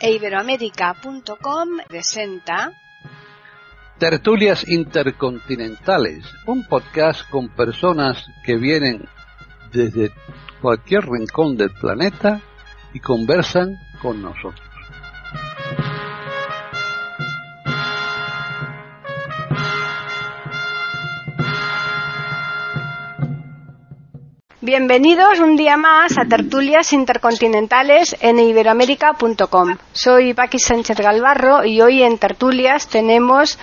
e iberoamérica.com presenta Tertulias Intercontinentales, un podcast con personas que vienen desde cualquier rincón del planeta y conversan con nosotros. Bienvenidos un día más a Tertulias Intercontinentales en iberoamérica.com. Soy Paqui Sánchez Galvarro y hoy en Tertulias tenemos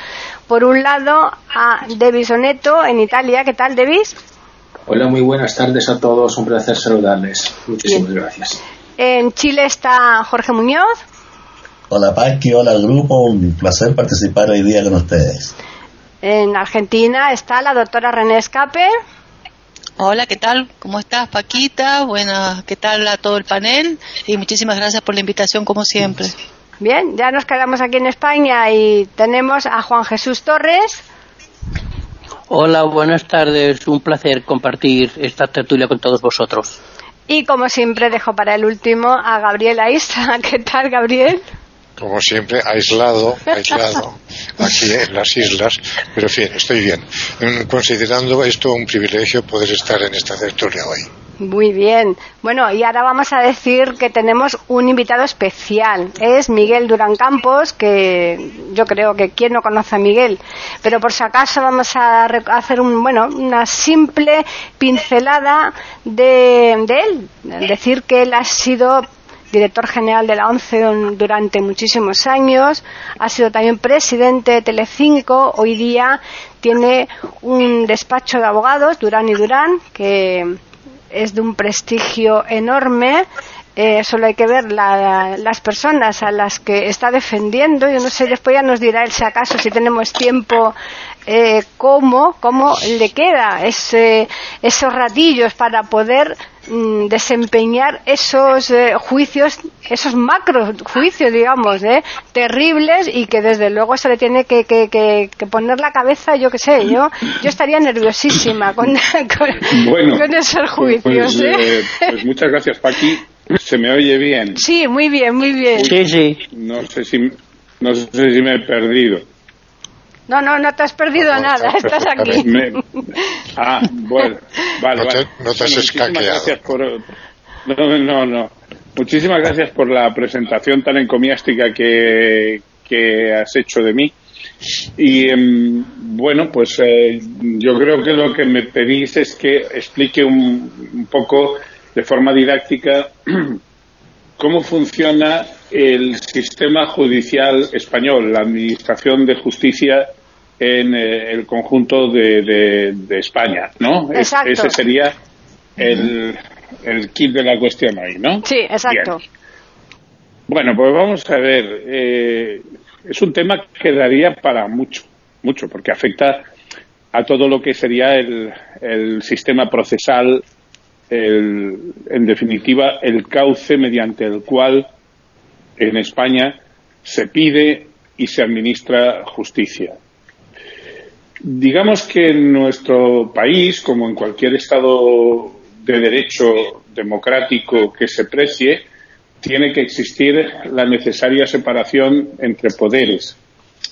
por un lado a Devis Oneto en Italia. ¿Qué tal, Devis? Hola, muy buenas tardes a todos. Un placer saludarles. Muchísimas gracias. En Chile está Jorge Muñoz. Hola Paqui, hola grupo. Un placer participar hoy día con ustedes. En Argentina está la doctora René Escape. Hola, ¿qué tal? ¿Cómo estás, Paquita? Bueno, ¿qué tal a todo el panel? Y muchísimas gracias por la invitación, como siempre. Bien, ya nos quedamos aquí en España y tenemos a Juan Jesús Torres. Hola, buenas tardes. Un placer compartir esta tertulia con todos vosotros. Y como siempre dejo para el último a Gabriel Aiza. ¿Qué tal, Gabriel? Como siempre, aislado, aislado, aquí en las islas, pero en fin, estoy bien. Considerando esto un privilegio poder estar en esta tertulia hoy. Muy bien. Bueno, y ahora vamos a decir que tenemos un invitado especial. Es Miguel Durán Campos, que yo creo que quién no conoce a Miguel. Pero por si acaso vamos a hacer un, bueno, una simple pincelada de, de él. Decir que él ha sido director general de la ONCE durante muchísimos años, ha sido también presidente de Telecinco, hoy día tiene un despacho de abogados, Durán y Durán, que es de un prestigio enorme. Eh, solo hay que ver las personas a las que está defendiendo. Yo no sé, después ya nos dirá él si acaso, si tenemos tiempo, eh, cómo, cómo le queda ese, esos ratillos para poder Mm, desempeñar esos eh, juicios, esos macro juicios, digamos, ¿eh? terribles y que desde luego se le tiene que, que, que, poner la cabeza, yo qué sé, yo yo estaría nerviosísima con, con, esos juicios. Pues, ¿eh? pues muchas gracias, Paqui. ¿Se me oye bien? Sí, muy bien, muy bien. Sí, sí. No sé si, no sé si me he perdido. No, no, no te has perdido nada, estás aquí. Ah, bueno, vale, no te, vale. No te has escaqueado. Por... No, no, no. Muchísimas gracias por la presentación tan encomiástica que, que has hecho de mí. Y em, bueno, pues eh, yo creo que lo que me pedís es que explique un, un poco de forma didáctica cómo funciona el sistema judicial español, la Administración de Justicia en eh, el conjunto de, de, España, ¿no? Exacto. ese sería el, el kit de la cuestión ahí, ¿no? Sí, exacto. Bueno, pues vamos a ver. Eh, es un tema que daría para mucho, mucho, porque afecta a todo lo que sería el, el sistema procesal, el, en definitiva, el cauce mediante el cual en España se pide y se administra justicia. Digamos que en nuestro país, como en cualquier Estado de derecho democrático que se precie, tiene que existir la necesaria separación entre poderes,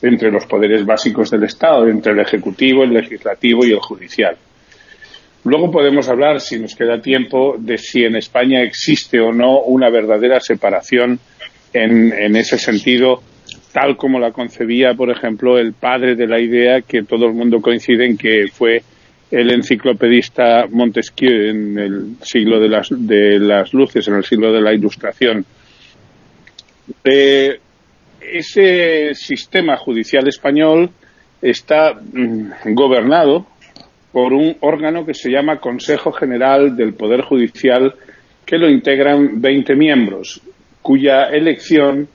entre los poderes básicos del Estado, entre el Ejecutivo, el Legislativo y el Judicial. Luego podemos hablar, si nos queda tiempo, de si en España existe o no una verdadera separación en, ese sentido tal como la concebía, por ejemplo, el padre de la idea que todo el mundo coincide en que fue el enciclopedista Montesquieu en el siglo de las, de las luces, en el siglo de la ilustración. Eh, ese sistema judicial español está mm, gobernado por un órgano que se llama Consejo General del Poder Judicial, que lo integran 20 miembros, cuya elección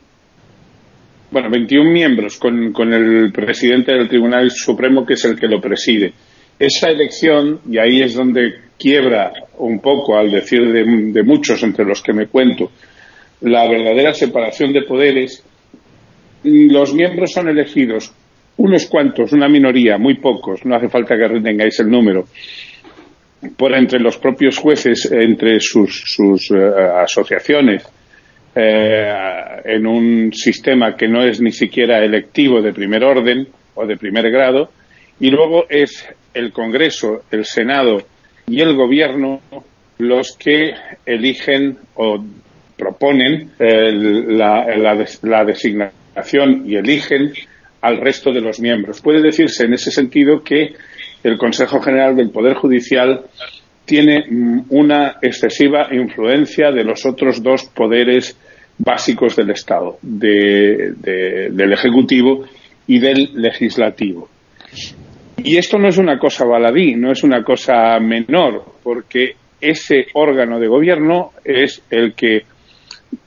bueno, 21 miembros con, el presidente del Tribunal Supremo, que es el que lo preside. Esa elección, y ahí es donde quiebra un poco, al decir de, muchos entre los que me cuento, la verdadera separación de poderes, los miembros son elegidos, unos cuantos, una minoría, muy pocos, no hace falta que retengáis el número, por entre los propios jueces, entre sus, uh, asociaciones, eh, en un sistema que no es ni siquiera electivo de primer orden o de primer grado, y luego es el Congreso, el Senado y el Gobierno los que eligen o proponen eh, la, la designación y eligen al resto de los miembros. Puede decirse en ese sentido que el Consejo General del Poder Judicial tiene mm, una excesiva influencia de los otros dos poderes básicos del Estado, del Ejecutivo y del Legislativo. Y esto no es una cosa baladí, no es una cosa menor, porque ese órgano de gobierno es el que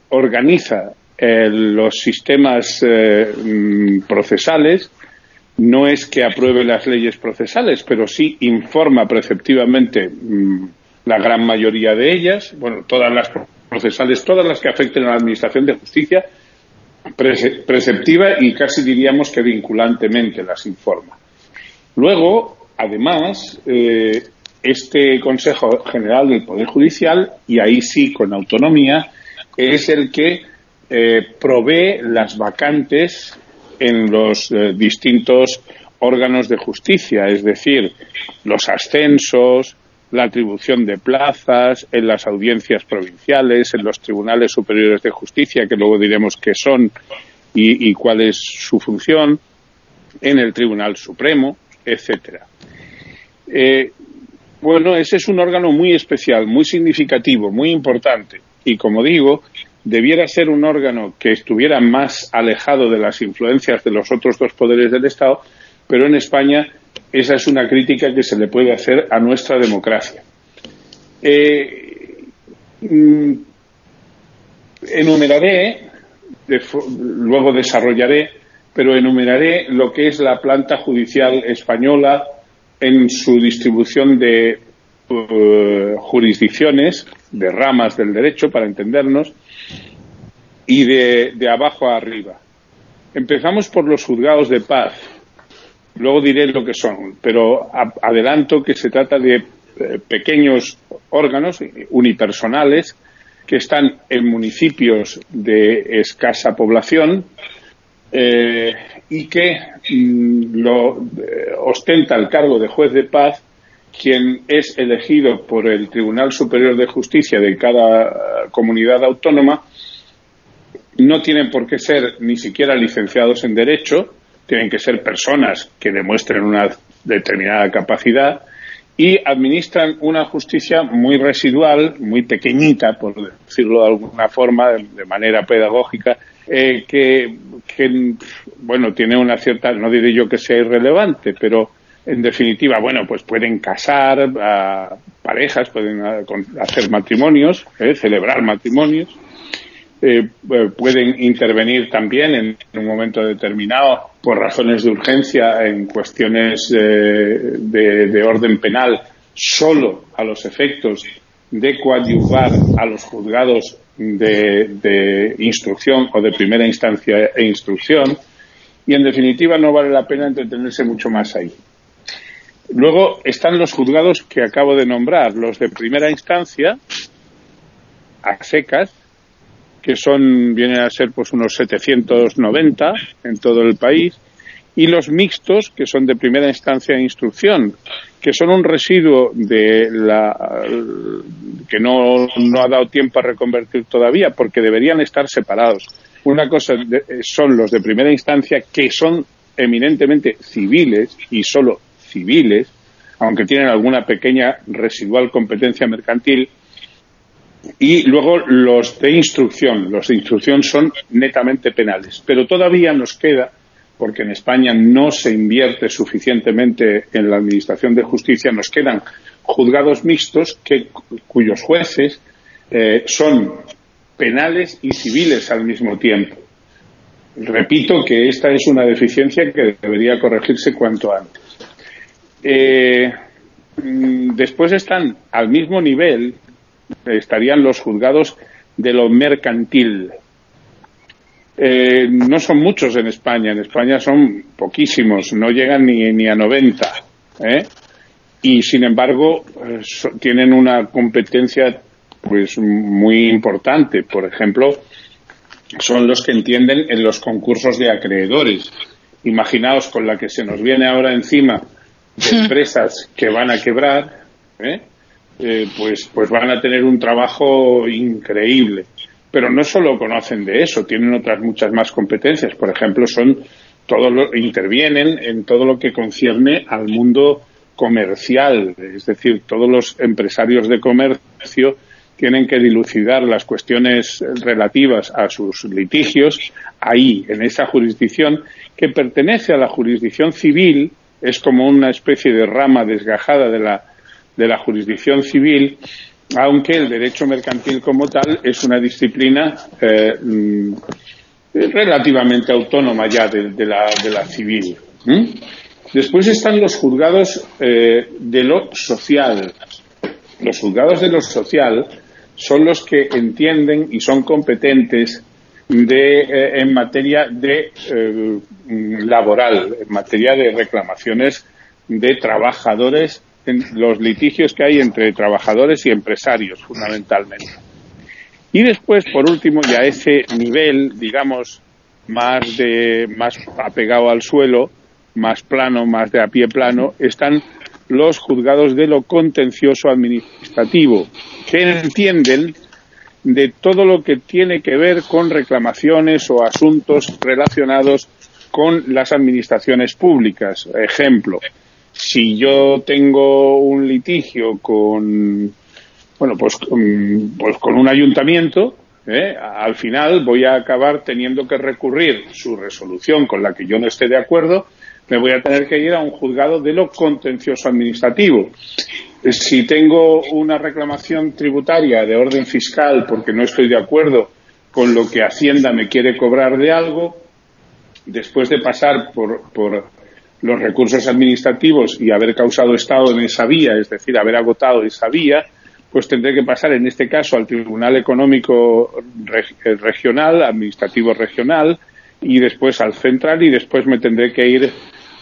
organiza eh, los sistemas eh, mm, procesales, no es que apruebe las leyes procesales, pero sí informa preceptivamente mm, la gran mayoría de ellas, bueno, todas las procesales, todas las que afecten a la Administración de Justicia, preceptiva y casi diríamos que vinculantemente las informa. Luego, además, eh, este Consejo General del Poder Judicial, y ahí sí con autonomía, es el que eh, provee las vacantes en los eh, distintos órganos de justicia, es decir, los ascensos, la atribución de plazas en las audiencias provinciales, en los tribunales superiores de justicia, que luego diremos qué son y, cuál es su función, en el Tribunal Supremo, etcétera. Eh, bueno, ese es un órgano muy especial, muy significativo, muy importante. Y como digo, debiera ser un órgano que estuviera más alejado de las influencias de los otros dos poderes del Estado, pero en España esa es una crítica que se le puede hacer a nuestra democracia. Eh, mm, enumeraré, luego desarrollaré, pero enumeraré lo que es la planta judicial española en su distribución de uh, jurisdicciones, de ramas del derecho, para entendernos, y de, de abajo a arriba. Empezamos por los juzgados de paz. Luego diré lo que son, pero adelanto que se trata de eh, pequeños órganos unipersonales que están en municipios de escasa población eh, y que mm, lo eh, ostenta el cargo de juez de paz quien es elegido por el Tribunal Superior de Justicia de cada comunidad autónoma no tienen por qué ser ni siquiera licenciados en Derecho, tienen que ser personas que demuestren una determinada capacidad y administran una justicia muy residual, muy pequeñita, por decirlo de alguna forma, de manera pedagógica, eh, que, bueno, tiene una cierta, no diré yo que sea irrelevante, pero en definitiva, bueno, pues pueden casar parejas, pueden hacer matrimonios, eh, celebrar matrimonios, eh, eh, pueden intervenir también en, un momento determinado por razones de urgencia en cuestiones de, orden penal solo a los efectos de coadyuvar a los juzgados de, instrucción o de primera instancia e instrucción y en definitiva no vale la pena entretenerse mucho más ahí. Luego están los juzgados que acabo de nombrar, los de primera instancia, a secas, que son, vienen a ser pues unos 790 en todo el país, y los mixtos, que son de primera instancia de instrucción, que son un residuo de la que no, no ha dado tiempo a reconvertir todavía, porque deberían estar separados. Una cosa son los de primera instancia, que son eminentemente civiles y solo civiles, aunque tienen alguna pequeña residual competencia mercantil, y luego los de instrucción. Los de instrucción son netamente penales. Pero todavía nos queda, porque en España no se invierte suficientemente en la Administración de Justicia, nos quedan juzgados mixtos que, cuyos jueces eh, son penales y civiles al mismo tiempo. Repito que esta es una deficiencia que debería corregirse cuanto antes. Eh, mm, después están al mismo nivel estarían los juzgados de lo mercantil. Eh, no son muchos en España, en España son poquísimos, no llegan ni, a 90. ¿eh? Y sin embargo, tienen una competencia pues muy importante. Por ejemplo, son los que entienden en los concursos de acreedores. Imaginaos con la que se nos viene ahora encima de empresas que van a quebrar, ¿eh? Eh, pues, pues van a tener un trabajo increíble. Pero no solo conocen de eso, tienen otras muchas más competencias. Por ejemplo, son todos lo, intervienen en todo lo que concierne al mundo comercial, es decir, todos los empresarios de comercio tienen que dilucidar las cuestiones relativas a sus litigios ahí, en esa jurisdicción que pertenece a la jurisdicción civil, es como una especie de rama desgajada de la, de la jurisdicción civil, aunque el derecho mercantil como tal es una disciplina eh, mm, relativamente autónoma ya de, la, de la, civil. Después están los juzgados eh, de lo social. Los juzgados de lo social son los que entienden y son competentes de, eh, en materia de eh, laboral, en materia de reclamaciones de trabajadores, en los litigios que hay entre trabajadores y empresarios, fundamentalmente. Y después, por último, ya ese nivel, digamos, más de más apegado al suelo, más plano, más de a pie plano, están los juzgados de lo contencioso administrativo, que entienden de todo lo que tiene que ver con reclamaciones o asuntos relacionados con las administraciones públicas. Ejemplo, si yo tengo un litigio con, bueno, pues, pues con un ayuntamiento, ¿eh? al final voy a acabar teniendo que recurrir su resolución con la que yo no esté de acuerdo me voy a tener que ir a un juzgado de lo contencioso administrativo. Si tengo una reclamación tributaria de orden fiscal porque no estoy de acuerdo con lo que Hacienda me quiere cobrar de algo, después de pasar por, por los recursos administrativos y haber causado estado en esa vía, es decir, haber agotado esa vía, pues tendré que pasar en este caso al Tribunal Económico Regional, Administrativo Regional, y después al central y después me tendré que ir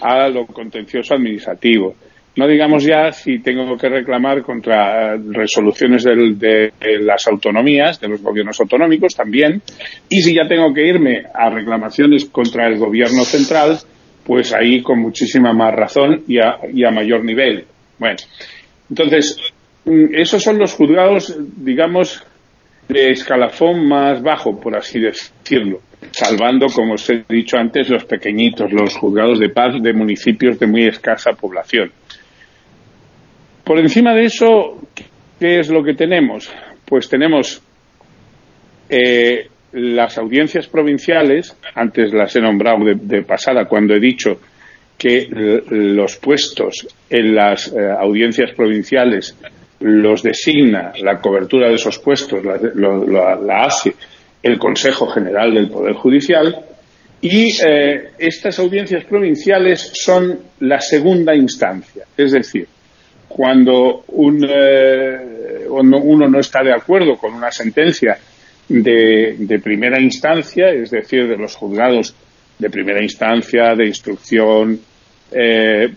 a lo contencioso administrativo. No digamos ya si tengo que reclamar contra resoluciones del, de, las autonomías, de los gobiernos autonómicos también, y si ya tengo que irme a reclamaciones contra el gobierno central, pues ahí con muchísima más razón y a, y a mayor nivel. Bueno, entonces, mm, esos son los juzgados, digamos, de escalafón más bajo, por así decirlo salvando, como os he dicho antes, los pequeñitos, los juzgados de paz de municipios de muy escasa población. Por encima de eso, ¿qué es lo que tenemos? Pues tenemos eh, las audiencias provinciales, antes las he nombrado de, pasada cuando he dicho que los puestos en las eh, audiencias provinciales los designa la cobertura de esos puestos, la, lo, hace el Consejo General del Poder Judicial y eh, estas audiencias provinciales son la segunda instancia, es decir, cuando un, eh, uno no está de acuerdo con una sentencia de, de, primera instancia, es decir, de los juzgados de primera instancia, de instrucción, eh,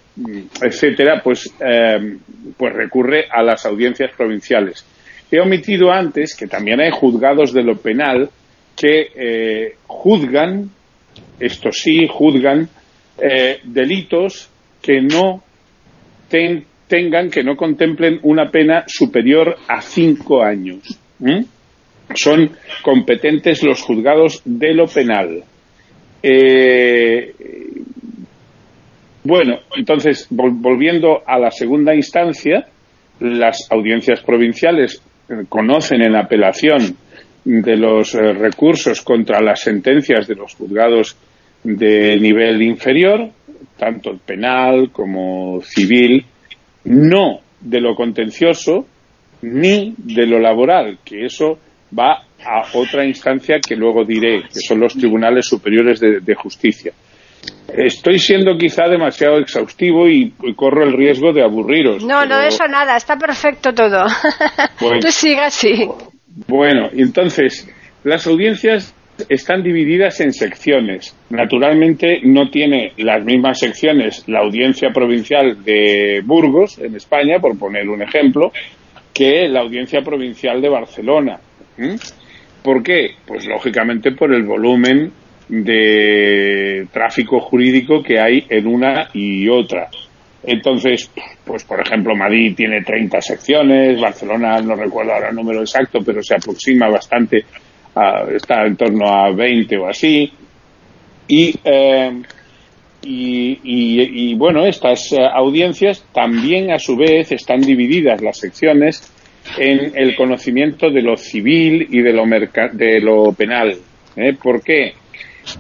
etcétera, pues, eh, pues recurre a las audiencias provinciales. He omitido antes que también hay juzgados de lo penal que eh, juzgan, esto sí, juzgan eh, delitos que no ten, tengan, que no contemplen una pena superior a cinco años. Son competentes los juzgados de lo penal. Bueno, entonces, vol volviendo a la segunda instancia, las audiencias provinciales eh, conocen en apelación de los eh, recursos contra las sentencias de los juzgados de nivel inferior, tanto penal como civil, no de lo contencioso ni de lo laboral, que eso va a otra instancia que luego diré, que son los tribunales superiores de, de justicia. Estoy siendo quizá demasiado exhaustivo y, y, corro el riesgo de aburriros. No, pero... no, eso nada, está perfecto todo. Bueno, Tú sigas así. Bueno, entonces, las audiencias están divididas en secciones. Naturalmente no tiene las mismas secciones la audiencia provincial de Burgos, en España, por poner un ejemplo, que la audiencia provincial de Barcelona. ¿Mm? ¿Por qué? Pues lógicamente por el volumen de tráfico jurídico que hay en una y otra. Entonces, pues por ejemplo, Madrid tiene 30 secciones, Barcelona no recuerdo ahora el número exacto, pero se aproxima bastante, está en torno a 20 o así. Y, eh, y, bueno, estas eh, audiencias también a su vez están divididas las secciones en el conocimiento de lo civil y de lo, de lo penal. ¿eh? ¿Por qué?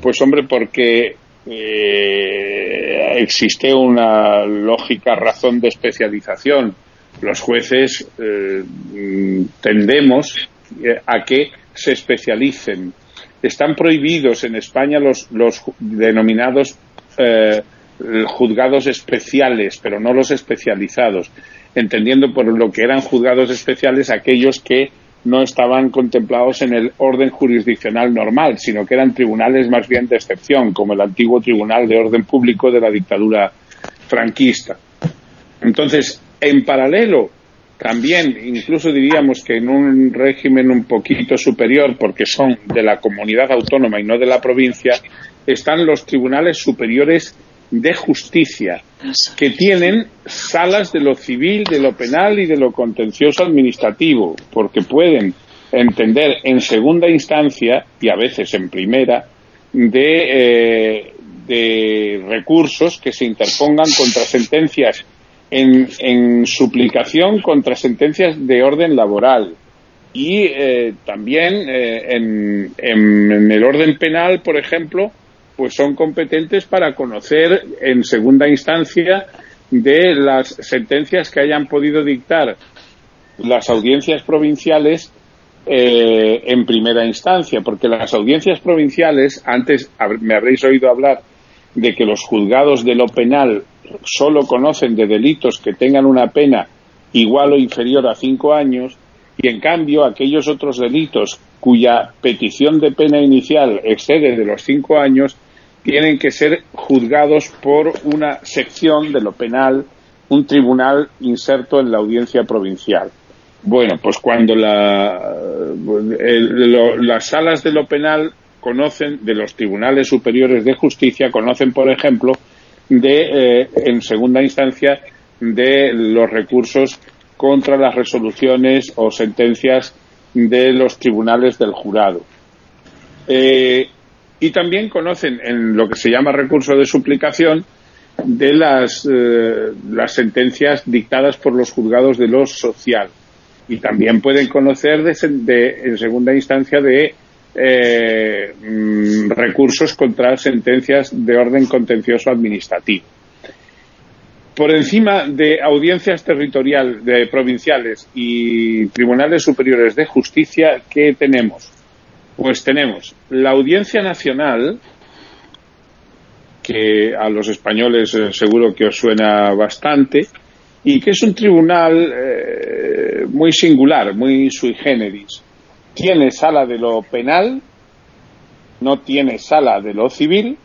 Pues hombre, porque eh, existe una lógica razón de especialización. Los jueces eh, tendemos eh, a que se especialicen. Están prohibidos en España los, los denominados juzgados especiales, pero no los especializados, entendiendo por lo que eran juzgados especiales aquellos que no estaban contemplados en el orden jurisdiccional normal, sino que eran tribunales más bien de excepción, como el antiguo Tribunal de Orden Público de la dictadura franquista. Entonces, en paralelo, también, incluso diríamos que en un régimen un poquito superior, porque son de la comunidad autónoma y no de la provincia, están los tribunales superiores de justicia, que tienen salas de lo civil, de lo penal y de lo contencioso administrativo, porque pueden entender en segunda instancia y a veces en primera de, eh, recursos que se interpongan contra sentencias en, suplicación contra sentencias de orden laboral y eh, también eh, en el orden penal, por ejemplo, pues son competentes para conocer en segunda instancia de las sentencias que hayan podido dictar las audiencias provinciales eh, en primera instancia, porque las audiencias provinciales, antes me habréis oído hablar de que los juzgados de lo penal solo conocen de delitos que tengan una pena igual o inferior a cinco años, y en cambio aquellos otros delitos cuya petición de pena inicial excede de los cinco años tienen que ser juzgados por una sección de lo penal, un tribunal inserto en la audiencia provincial. Bueno, pues cuando la, las salas de lo penal conocen, de los tribunales superiores de justicia, conocen, por ejemplo, de, eh, en segunda instancia, de los recursos contra las resoluciones o sentencias de los tribunales del jurado. Eh, y también conocen en lo que se llama recurso de suplicación de las, eh, sentencias dictadas por los juzgados de lo social y también pueden conocer en segunda instancia de eh, mm, recursos contra sentencias de orden contencioso administrativo. Por encima de audiencias territoriales, de provinciales y tribunales superiores de justicia, ¿qué tenemos? Pues tenemos la Audiencia Nacional, que a los españoles eh, seguro que os suena bastante, y que es un tribunal eh, muy singular, muy sui generis. Tiene sala de lo penal, no tiene sala de lo civil,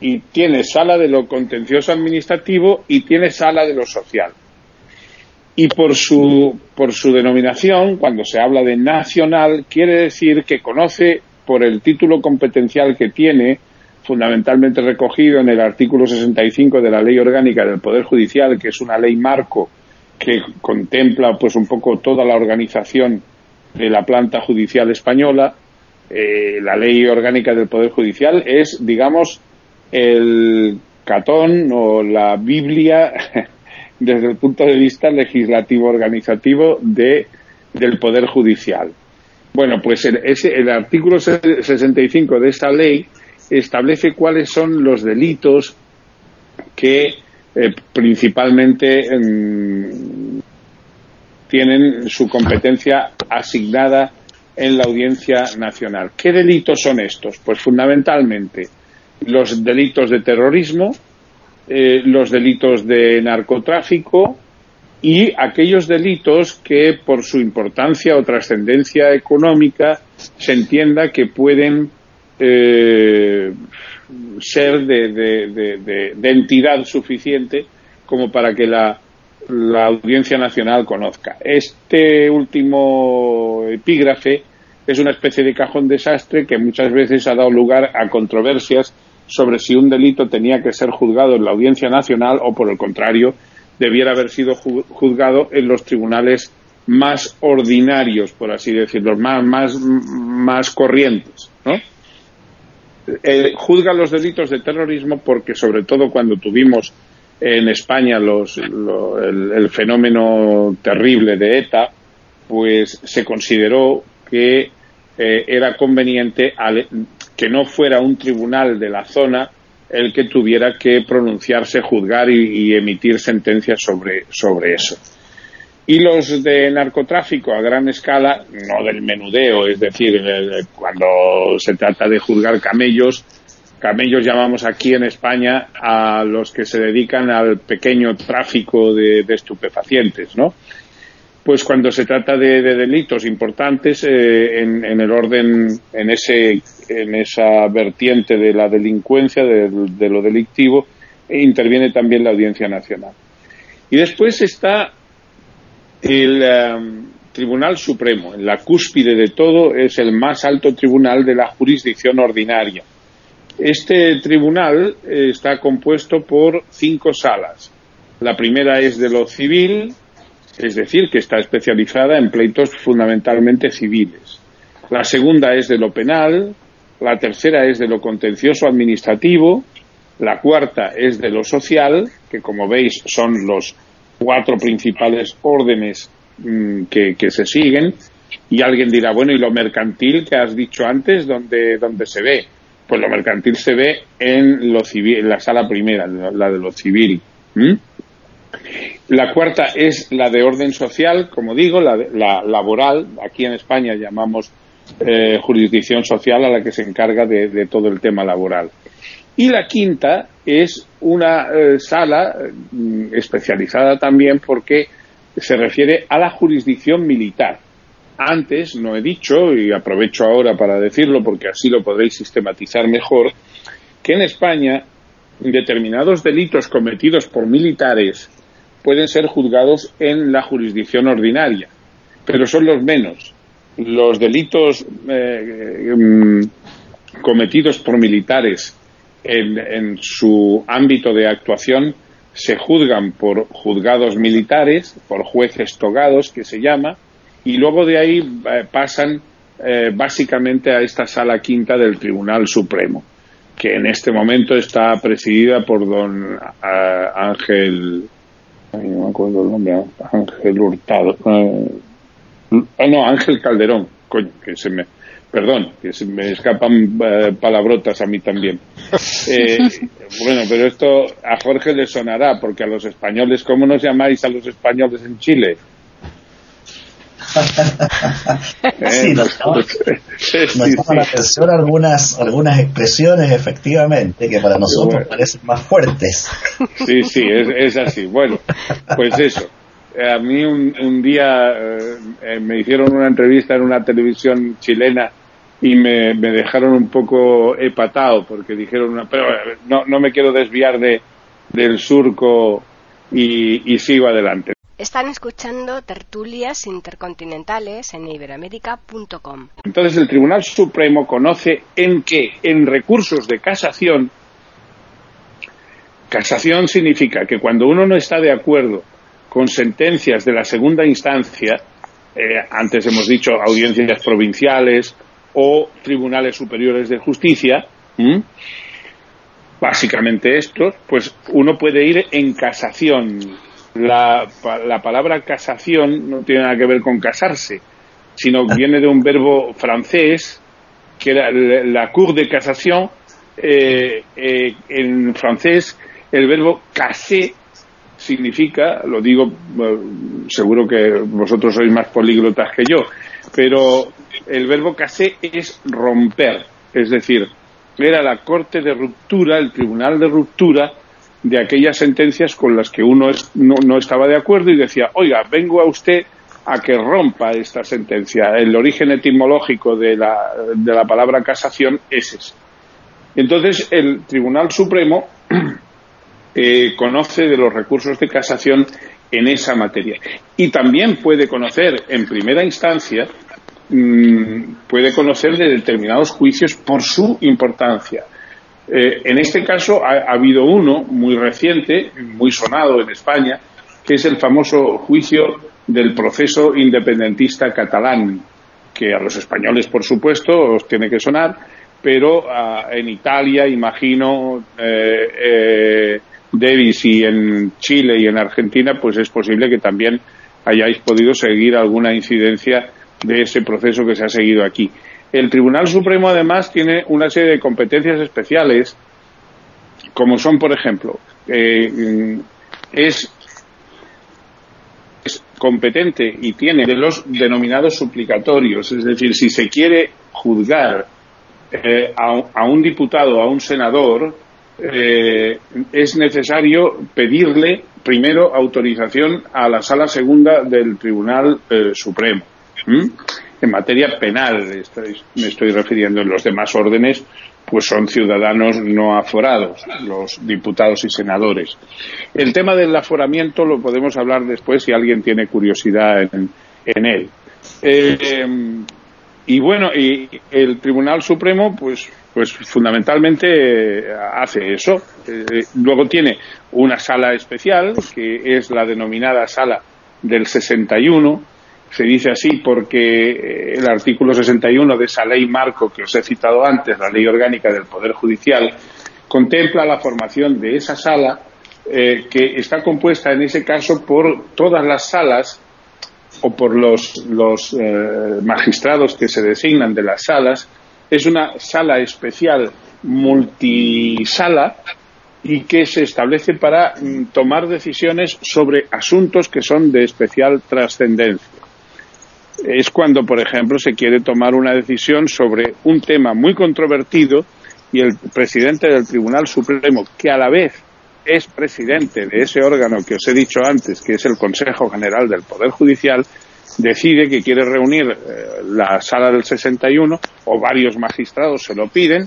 y tiene sala de lo contencioso administrativo y tiene sala de lo social y por su, por su denominación, cuando se habla de nacional, quiere decir que conoce por el título competencial que tiene, fundamentalmente recogido en el artículo 65 de la Ley Orgánica del Poder Judicial, que es una ley marco que contempla pues un poco toda la organización de la planta judicial española. Eh, la Ley Orgánica del Poder Judicial es, digamos, el catón o la Biblia desde el punto de vista legislativo organizativo de, del Poder Judicial. Bueno, pues el, ese, el artículo 65 de esta ley establece cuáles son los delitos que eh, principalmente mm, tienen su competencia asignada en la Audiencia Nacional. ¿Qué delitos son estos? Pues fundamentalmente los delitos de terrorismo, eh, los delitos de narcotráfico y aquellos delitos que por su importancia o trascendencia económica se entienda que pueden eh, ser de, entidad suficiente como para que la, la Audiencia Nacional conozca. Este último epígrafe es una especie de cajón desastre que muchas veces ha dado lugar a controversias sobre si un delito tenía que ser juzgado en la Audiencia Nacional o, por el contrario, debiera haber sido juzgado en los tribunales más ordinarios, por así decirlo, más, más, más corrientes. ¿no? Eh, juzga los delitos de terrorismo porque, sobre todo, cuando tuvimos en España el, fenómeno terrible de ETA, pues se consideró que eh, era conveniente que no fuera un tribunal de la zona el que tuviera que pronunciarse, juzgar y, emitir sentencias sobre, sobre eso. Y los de narcotráfico a gran escala, no del menudeo, es decir, cuando se trata de juzgar camellos, camellos llamamos aquí en España a los que se dedican al pequeño tráfico de, estupefacientes, ¿no? Pues cuando se trata de, delitos importantes eh, en, el orden, en ese, en esa vertiente de la delincuencia, de, lo delictivo, interviene también la Audiencia Nacional. Y después está el um, Tribunal Supremo. En la cúspide de todo es el más alto tribunal de la jurisdicción ordinaria este tribunal eh, está compuesto por cinco salas. La primera es de lo civil, es decir, que está especializada en pleitos fundamentalmente civiles. La segunda es de lo penal, la tercera es de lo contencioso administrativo, la cuarta es de lo social, que como veis son los cuatro principales órdenes mm, que, se siguen, y alguien dirá, bueno, ¿y lo mercantil que has dicho antes, dónde, dónde se ve? Pues lo mercantil se ve en lo civil, en la sala primera, la de lo civil. La cuarta es la de orden social, como digo, la, la laboral. Aquí en España llamamos eh, jurisdicción social a la que se encarga de, todo el tema laboral. Y la quinta es una eh, sala mm, especializada también porque se refiere a la jurisdicción militar antes no he dicho, y aprovecho ahora para decirlo porque así lo podréis sistematizar mejor, que en España determinados delitos cometidos por militares pueden ser juzgados en la jurisdicción ordinaria, pero son los menos. Los delitos eh, mm, cometidos por militares en su ámbito de actuación se juzgan por juzgados militares, por jueces togados, que se llama, y luego de ahí eh, pasan eh, básicamente a esta sala quinta del Tribunal Supremo, que en este momento está presidida por don eh, Ángel, no me acuerdo el nombre, Hurtado, no, Ángel Calderón, coño, que se me, perdón, que se me escapan palabrotas a mí también. bueno, pero esto a Jorge le sonará, porque a los españoles, ¿cómo nos llamáis a los españoles en Chile? sí, nos llama, la atención algunas, algunas expresiones, efectivamente, que para nosotros parecen más fuertes. Sí, sí, es, así. Bueno, pues eso. A mí un, día eh, me hicieron una entrevista en una televisión chilena y me, dejaron un poco hepatado porque dijeron, pero no, no me quiero desviar de, del surco y sigo adelante. Están escuchando tertulias intercontinentales en iberamérica.com. Entonces el Tribunal Supremo conoce en que en recursos de casación, casación significa que cuando uno no está de acuerdo con sentencias de la segunda instancia, eh, antes hemos dicho audiencias provinciales o tribunales superiores de justicia, básicamente estos, pues uno puede ir en casación. La, la palabra casación no tiene nada que ver con casarse, sino viene de un verbo francés, que era la cour de casación, eh, eh, en francés el verbo casé significa, lo digo, seguro que vosotros sois más políglotas que yo, pero el verbo casé es romper, es decir, era la corte de ruptura, el tribunal de ruptura, de aquellas sentencias con las que uno no, estaba de acuerdo y decía, oiga, vengo a usted a que rompa esta sentencia. El origen etimológico de la, de la palabra casación es ese. Entonces, el Tribunal Supremo eh, conoce de los recursos de casación en esa materia. Y también puede conocer en primera instancia mm, puede conocer de determinados juicios por su importancia. Eh, en este caso ha, habido uno muy reciente, muy sonado en España, que es el famoso juicio del proceso independentista catalán, que a los españoles, por supuesto, os tiene que sonar, pero ah, en Italia, imagino, eh, Davis, y en Chile y en Argentina, pues es posible que también hayáis podido seguir alguna incidencia de ese proceso que se ha seguido aquí. El Tribunal Supremo, además, tiene una serie de competencias especiales, como son, por ejemplo, eh, es, competente y tiene de los denominados suplicatorios, es decir, si se quiere juzgar eh, a, un diputado, a un senador, eh, es necesario pedirle primero autorización a la sala segunda del Tribunal Supremo en materia penal me estoy refiriendo en los demás órdenes pues son ciudadanos no aforados los diputados y senadores. El tema del aforamiento lo podemos hablar después si alguien tiene curiosidad en, él. Eh, y bueno y el Tribunal Supremo pues pues fundamentalmente hace eso. Eh, luego tiene una sala especial que es la denominada sala del 61 se dice así porque eh, el artículo 61 de esa ley marco que os he citado antes, la ley orgánica del Poder Judicial, contempla la formación de esa sala eh, que está compuesta en ese caso por todas las salas o por los, los eh, magistrados que se designan de las salas. Es una sala especial multisala y que se establece para mm, tomar decisiones sobre asuntos que son de especial trascendencia es cuando, por ejemplo, se quiere tomar una decisión sobre un tema muy controvertido y el presidente del Tribunal Supremo, que a la vez es presidente de ese órgano que os he dicho antes, que es el Consejo General del Poder Judicial, decide que quiere reunir eh, la sala del 61 o varios magistrados se lo piden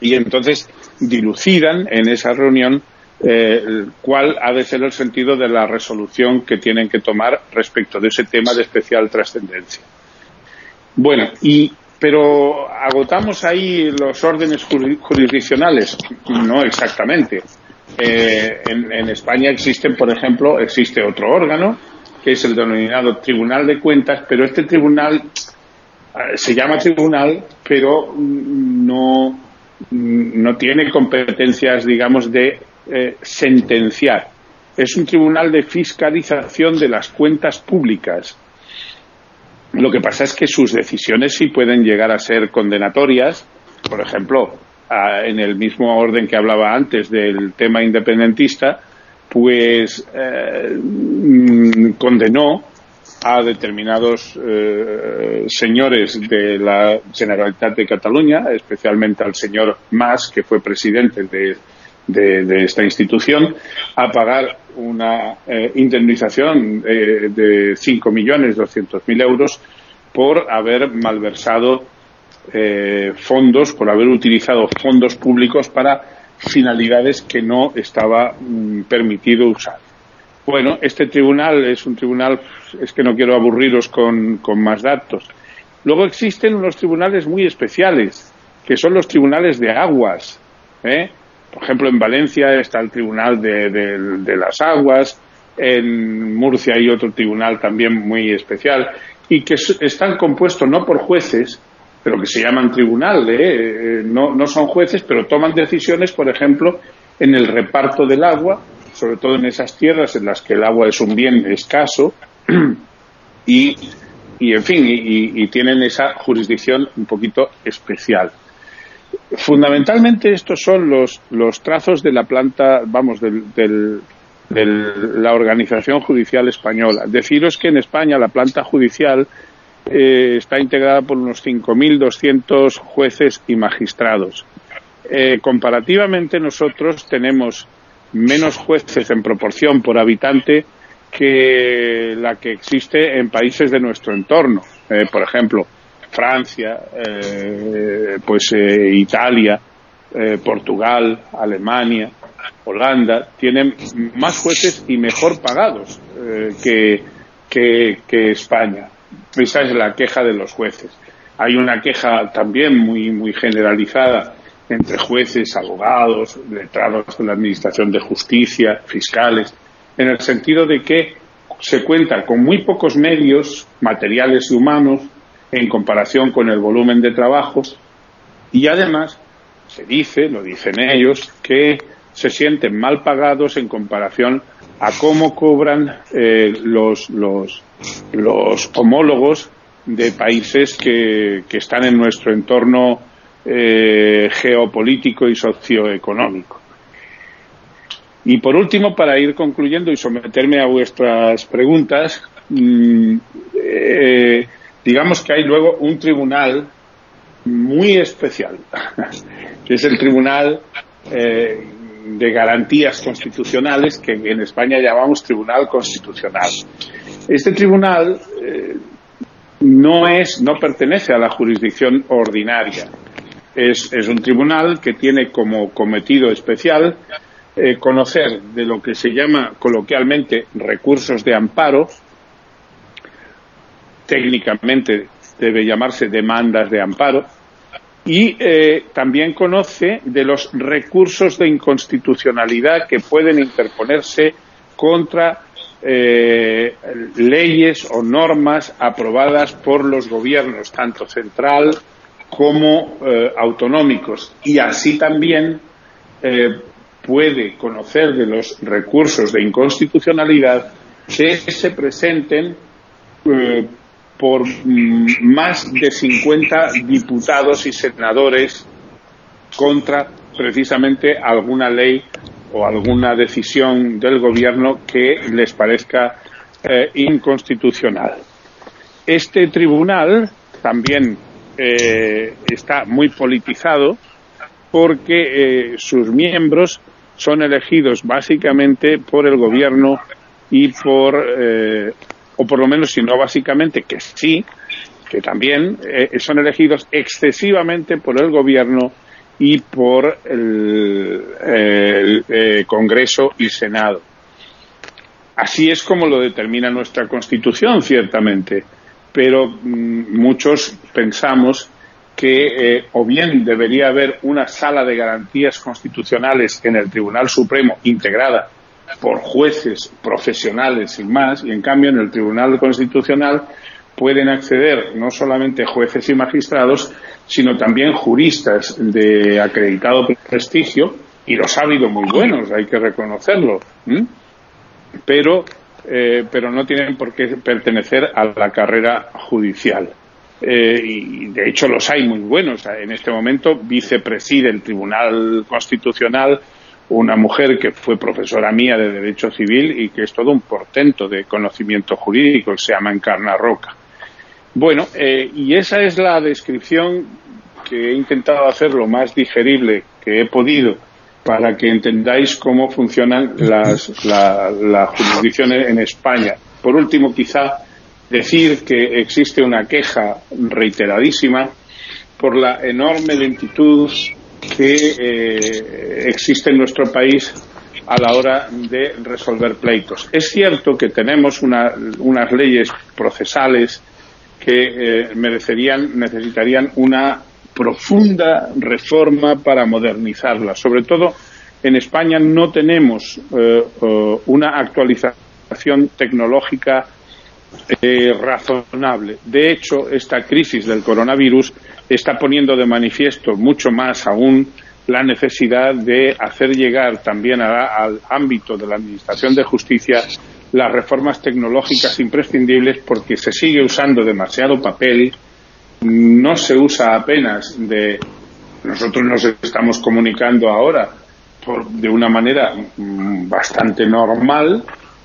y entonces dilucidan en esa reunión eh, cuál ha de ser el sentido de la resolución que tienen que tomar respecto de ese tema de especial trascendencia. Bueno, y pero agotamos ahí los órdenes jurisdiccionales. No exactamente. Eh, en, España existen, por ejemplo, existe otro órgano que es el denominado Tribunal de Cuentas, pero este tribunal eh, se llama tribunal, pero no no tiene competencias, digamos, de eh, sentenciar. Es un tribunal de fiscalización de las cuentas públicas. Lo que pasa es que sus decisiones sí pueden llegar a ser condenatorias. Por ejemplo, en el mismo orden que hablaba antes del tema independentista, pues eh, mm, condenó a determinados eh, señores de la Generalitat de Cataluña, especialmente al señor Mas, que fue presidente de, de, esta institución a pagar una eh, indemnización eh, de 5.200.000 euros por haber malversado eh, fondos, por haber utilizado fondos públicos para finalidades que no estaba mm, permitido usar. Bueno, este tribunal es un tribunal, es que no quiero aburriros con, más datos. Luego existen unos tribunales muy especiales, que son los tribunales de aguas. ¿eh? Por ejemplo, en Valencia está el Tribunal de, las Aguas, en Murcia hay otro tribunal también muy especial, y que están compuestos no por jueces, pero que se llaman tribunal, ¿eh? Eh, no, no son jueces, pero toman decisiones, por ejemplo, en el reparto del agua, sobre todo en esas tierras en las que el agua es un bien escaso, y, y en fin, y tienen esa jurisdicción un poquito especial. Fundamentalmente estos son los, los trazos de la planta, vamos, de la organización judicial española. Deciros que en España la planta judicial eh, está integrada por unos 5.200 jueces y magistrados. Eh, comparativamente nosotros tenemos menos jueces en proporción por habitante que la que existe en países de nuestro entorno. Eh, por ejemplo, Francia, pues Italia, Portugal, Alemania, Holanda, tienen más jueces y mejor pagados que, España. Esa es la queja de los jueces. Hay una queja también muy, muy generalizada entre jueces, abogados, letrados de la Administración de Justicia, fiscales, en el sentido de que se cuenta con muy pocos medios materiales y humanos en comparación con el volumen de trabajo y además se dice, lo dicen ellos, que se sienten mal pagados en comparación a cómo cobran eh, los, los, los homólogos de países que, están en nuestro entorno eh, geopolítico y socioeconómico. Y por último, para ir concluyendo y someterme a vuestras preguntas, mm, eh, digamos que hay luego un tribunal muy especial, que es el Tribunal eh, de Garantías Constitucionales, que en España llamamos Tribunal Constitucional. Este tribunal no es, no pertenece a la jurisdicción ordinaria. Es, un tribunal que tiene como cometido especial eh, conocer de lo que se llama coloquialmente recursos de amparo, técnicamente debe llamarse demandas de amparo, y eh, también conoce de los recursos de inconstitucionalidad que pueden interponerse contra eh, leyes o normas aprobadas por los gobiernos, tanto central como eh, autonómicos. Y así también eh, puede conocer de los recursos de inconstitucionalidad que se presenten por más de 50 diputados y senadores contra precisamente alguna ley o alguna decisión del gobierno que les parezca inconstitucional. Este tribunal también eh, está muy politizado porque eh, sus miembros son elegidos básicamente por el gobierno y por, eh, o por lo menos si no básicamente, que sí, que también son elegidos excesivamente por el gobierno y por el, el Congreso y Senado. Así es como lo determina nuestra Constitución, ciertamente pero mm, muchos pensamos que eh, o bien debería haber una sala de garantías constitucionales en el Tribunal Supremo integrada por jueces profesionales sin más, y en cambio en el Tribunal Constitucional pueden acceder no solamente jueces y magistrados, sino también juristas de acreditado prestigio, y los ha habido muy buenos, hay que reconocerlo, pero eh, pero no tienen por qué pertenecer a la carrera judicial. Eh, y de hecho los hay muy buenos. En este momento vicepreside el Tribunal Constitucional una mujer que fue profesora mía de Derecho Civil y que es todo un portento de conocimiento jurídico, se llama Encarna Roca. Bueno, eh, y esa es la descripción que he intentado hacer lo más digerible que he podido para que entendáis cómo funcionan las, la, jurisdicción en España. Por último, quizá decir que existe una queja reiteradísima por la enorme lentitud que eh, existe en nuestro país a la hora de resolver pleitos. Es cierto que tenemos unas leyes procesales que eh, merecerían, necesitarían una profunda reforma para modernizarla. Sobre todo en España no tenemos eh, eh, una actualización tecnológica razonable. De hecho, esta crisis del coronavirus está poniendo de manifiesto mucho más aún la necesidad de hacer llegar también al ámbito de la Administración de Justicia las reformas tecnológicas imprescindibles porque se sigue usando demasiado papel, no se usa apenas de nosotros nos estamos comunicando ahora de una manera mm, bastante normal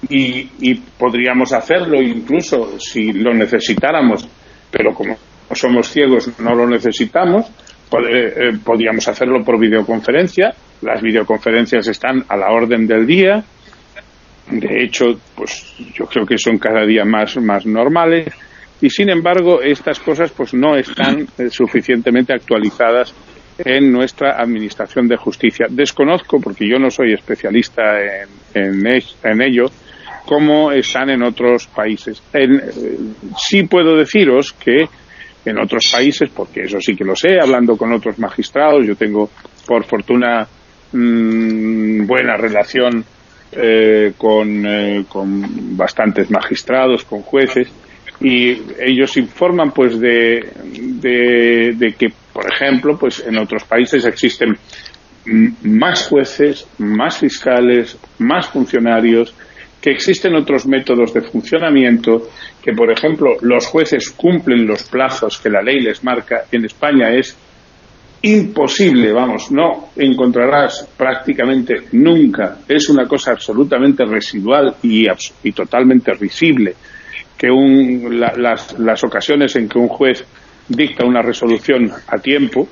y, podríamos hacerlo incluso si lo necesitáramos, pero como somos ciegos no lo necesitamos, eh, podríamos hacerlo por videoconferencia. Las videoconferencias están a la orden del día. De hecho, pues yo creo que son cada día más, más normales y sin embargo estas cosas pues no están eh, suficientemente actualizadas en nuestra administración de justicia. Desconozco, porque yo no soy especialista en, en, ello, como están en otros países. En, sí puedo deciros que en otros países, porque eso sí que lo sé, hablando con otros magistrados, yo tengo por fortuna mmm, buena relación eh, con, eh, con bastantes magistrados, con jueces, y ellos informan pues de, de, de, que por ejemplo pues en otros países existen más jueces más fiscales más funcionarios que existen otros métodos de funcionamiento que por ejemplo los jueces cumplen los plazos que la ley les marca en España es imposible, vamos, no encontrarás prácticamente nunca, es una cosa absolutamente residual y, totalmente risible que un, la, las, las ocasiones en que un juez dicta una resolución a tiempo,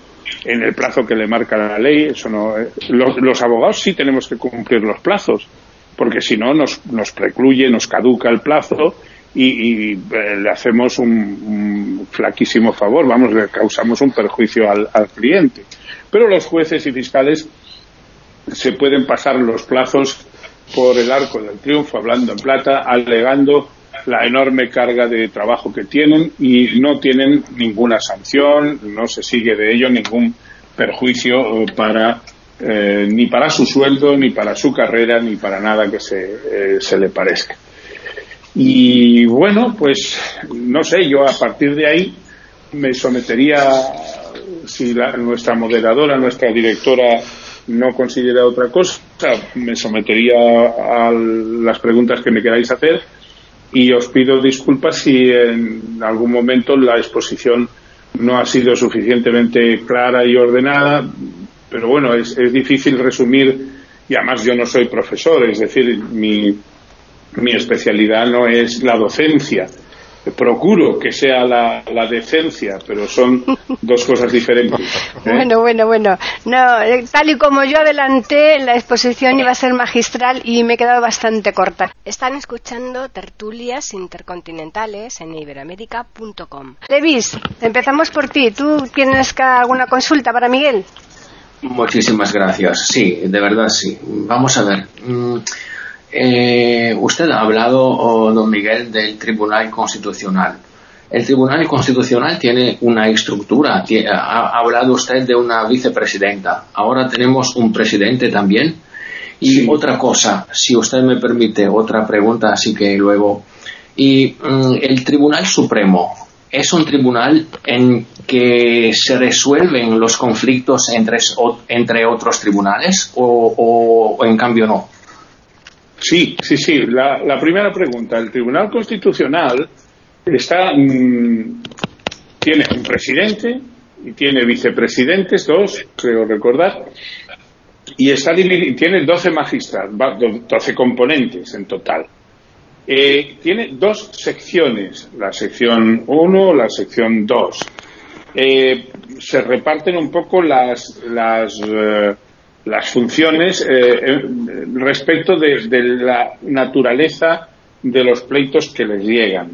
en el plazo que le marca la ley, eso no, eh, los, los, abogados sí tenemos que cumplir los plazos, porque si no nos, nos precluye, nos caduca el plazo y, eh, le hacemos un, flaquísimo favor, vamos, le causamos un perjuicio al, cliente. Pero los jueces y fiscales se pueden pasar los plazos por el arco del triunfo, hablando en plata, alegando la enorme carga de trabajo que tienen y no tienen ninguna sanción, no se sigue de ello ningún perjuicio para eh, ni para su sueldo, ni para su carrera, ni para nada que se, eh, se le parezca. Y bueno, pues no sé, yo a partir de ahí me sometería, si la, nuestra moderadora, nuestra directora no considera otra cosa, me sometería a las preguntas que me queráis hacer y os pido disculpas si en algún momento la exposición no ha sido suficientemente clara y ordenada, pero bueno, es, es difícil resumir y además yo no soy profesor, es decir, mi, mi especialidad no es la docencia. Procuro que sea la, la decencia, pero son dos cosas diferentes. ¿eh? Bueno, bueno, bueno. No, eh, tal y como yo adelanté, la exposición iba a ser magistral y me he quedado bastante corta. Están escuchando tertulias intercontinentales en iberoamérica.com. Levis, empezamos por ti. ¿Tú tienes alguna consulta para Miguel? Muchísimas gracias. Sí, de verdad sí. Vamos a ver. Mm, eh, usted ha hablado, oh, don Miguel, del Tribunal Constitucional. El Tribunal Constitucional tiene una estructura. Ha hablado usted de una vicepresidenta. Ahora tenemos un presidente también. Y sí. otra cosa, si usted me permite, otra pregunta, así que luego. Y mm, el Tribunal Supremo es un tribunal en que se resuelven los conflictos entre, entre otros tribunales o, o, o en cambio no. Sí, sí, sí. La, la, primera pregunta. El Tribunal Constitucional está, mmm, tiene un presidente y tiene vicepresidentes, dos, creo recordar, y está tiene 12 magistrados, 12 componentes en total. Eh, tiene dos secciones, la sección 1, la sección 2. Eh, se reparten un poco las, las eh, las funciones eh, respecto de, de, la naturaleza de los pleitos que les llegan.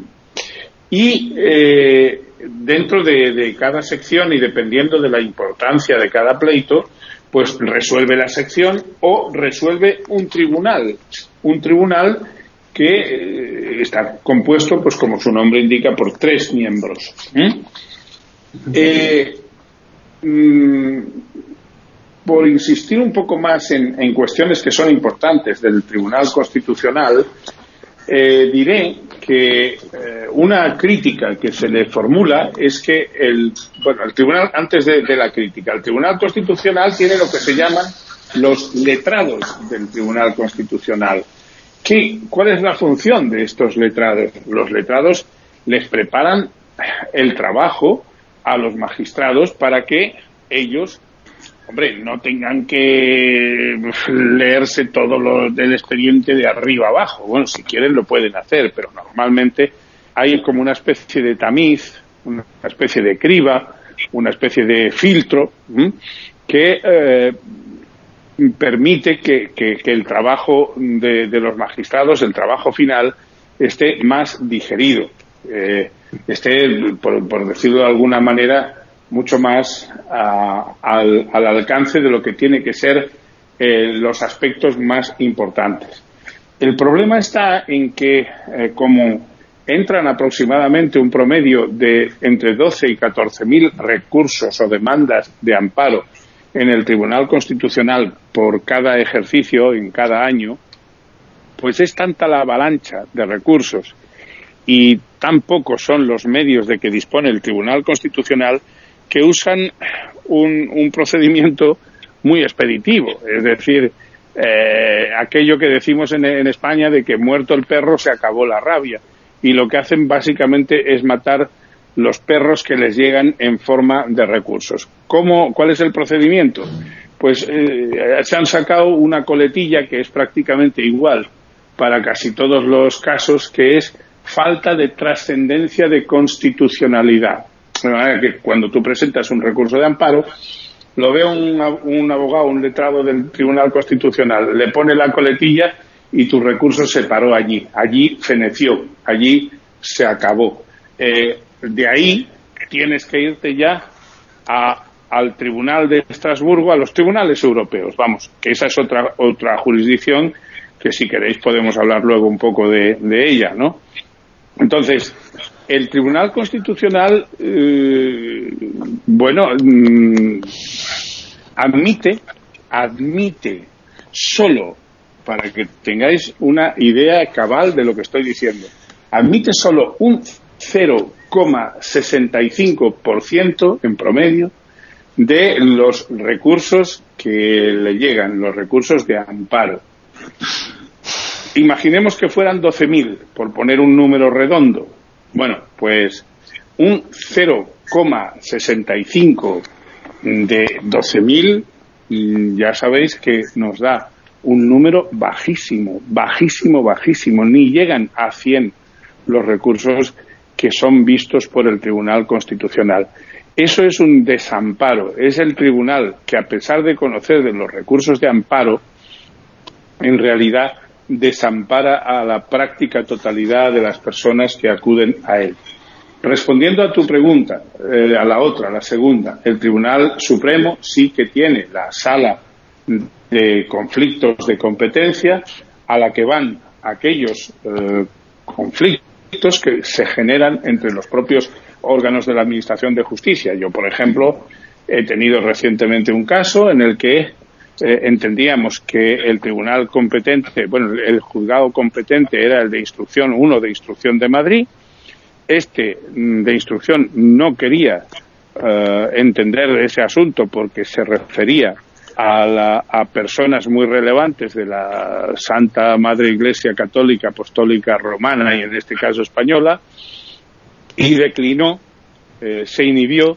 Y eh, dentro de, de, cada sección y dependiendo de la importancia de cada pleito, pues resuelve la sección o resuelve un tribunal. Un tribunal que eh, está compuesto, pues como su nombre indica, por tres miembros. ¿eh? Por insistir un poco más en, en, cuestiones que son importantes del Tribunal Constitucional, eh, diré que eh, una crítica que se le formula es que el, bueno, el Tribunal, antes de, de, la crítica, el Tribunal Constitucional tiene lo que se llaman los letrados del Tribunal Constitucional. ¿Qué, ¿Cuál es la función de estos letrados? Los letrados les preparan el trabajo a los magistrados para que ellos hombre, no tengan que leerse todo lo del expediente de arriba abajo. Bueno, si quieren lo pueden hacer, pero normalmente hay como una especie de tamiz, una especie de criba, una especie de filtro que eh, permite que, que, el trabajo de, de, los magistrados, el trabajo final, esté más digerido, eh, esté, por, por decirlo de alguna manera, mucho más al, al, alcance de lo que tiene que ser eh, los aspectos más importantes. El problema está en que, eh, como entran aproximadamente un promedio de entre 12 y 14 mil recursos o demandas de amparo en el Tribunal Constitucional por cada ejercicio en cada año, pues es tanta la avalancha de recursos y tan pocos son los medios de que dispone el Tribunal Constitucional que usan un, procedimiento muy expeditivo, es decir, eh, aquello que decimos en, España de que muerto el perro se acabó la rabia y lo que hacen básicamente es matar los perros que les llegan en forma de recursos. ¿Cómo, ¿Cuál es el procedimiento? Pues eh, se han sacado una coletilla que es prácticamente igual para casi todos los casos, que es falta de trascendencia de constitucionalidad. De manera que cuando tú presentas un recurso de amparo, lo ve un, un abogado, un letrado del Tribunal Constitucional, le pone la coletilla y tu recurso se paró allí. Allí feneció, allí se acabó. Eh, de ahí tienes que irte ya al Tribunal de Estrasburgo, a los tribunales europeos. Vamos, que esa es otra, otra jurisdicción que si queréis podemos hablar luego un poco de, ella, ¿no? Entonces, el Tribunal Constitucional, eh, bueno, mm, admite, admite solo, para que tengáis una idea cabal de lo que estoy diciendo, admite solo un 0,65% en promedio de los recursos que le llegan, los recursos de amparo. Imaginemos que fueran 12.000, por poner un número redondo. Bueno, pues un 0,65 de 12.000 mm, ya sabéis que nos da un número bajísimo, bajísimo, bajísimo. Ni llegan a 100 los recursos que son vistos por el Tribunal Constitucional. Eso es un desamparo. Es el tribunal que, a pesar de conocer de los recursos de amparo, en realidad desampara a la práctica totalidad de las personas que acuden a él. Respondiendo a tu pregunta, eh, a la otra, la segunda, el Tribunal Supremo sí que tiene la sala de conflictos de competencia a la que van aquellos eh, conflictos que se generan entre los propios órganos de la Administración de Justicia. Yo, por ejemplo, he tenido recientemente un caso en el que eh, entendíamos que el tribunal competente, bueno, el juzgado competente era el de instrucción, uno de instrucción de Madrid. Este mm, de instrucción no quería eh, entender ese asunto porque se refería a, a, personas muy relevantes de la Santa Madre Iglesia Católica Apostólica Romana y en este caso española y declinó, eh, se inhibió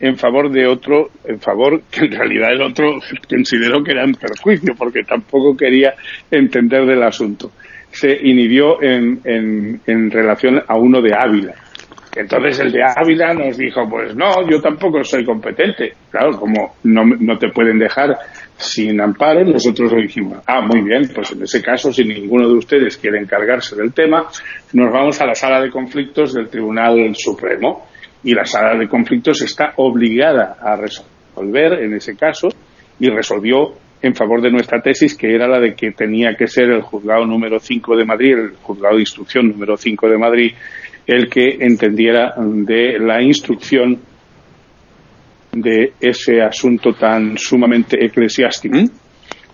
en favor de otro, en favor que en realidad el otro consideró que era en perjuicio, porque tampoco quería entender del asunto. Se inhibió en, en, en relación a uno de Ávila. Entonces el de Ávila nos dijo, pues no, yo tampoco soy competente. Claro, como no, no te pueden dejar sin amparo, nosotros le dijimos, ah, muy bien, pues en ese caso, si ninguno de ustedes quiere encargarse del tema, nos vamos a la sala de conflictos del Tribunal Supremo y la sala de conflictos está obligada a resolver en ese caso y resolvió en favor de nuestra tesis, que era la de que tenía que ser el juzgado número 5 de Madrid, el juzgado de instrucción número 5 de Madrid, el que entendiera de la instrucción de ese asunto tan sumamente eclesiástico. ¿Mm?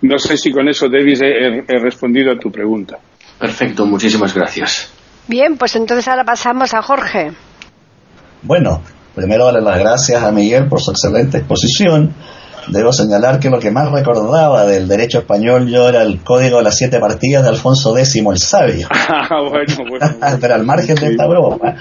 No sé si con eso, Davis, he, he respondido a tu pregunta. Perfecto, muchísimas gracias. Bien, pues entonces ahora pasamos a Jorge. Bueno, primero darle las gracias a Miguel por su excelente exposición. Debo señalar que lo que más recordaba del derecho español yo era el código de las siete partidas de Alfonso X el Sabio. Ah, bueno, Pero al margen de esta broma,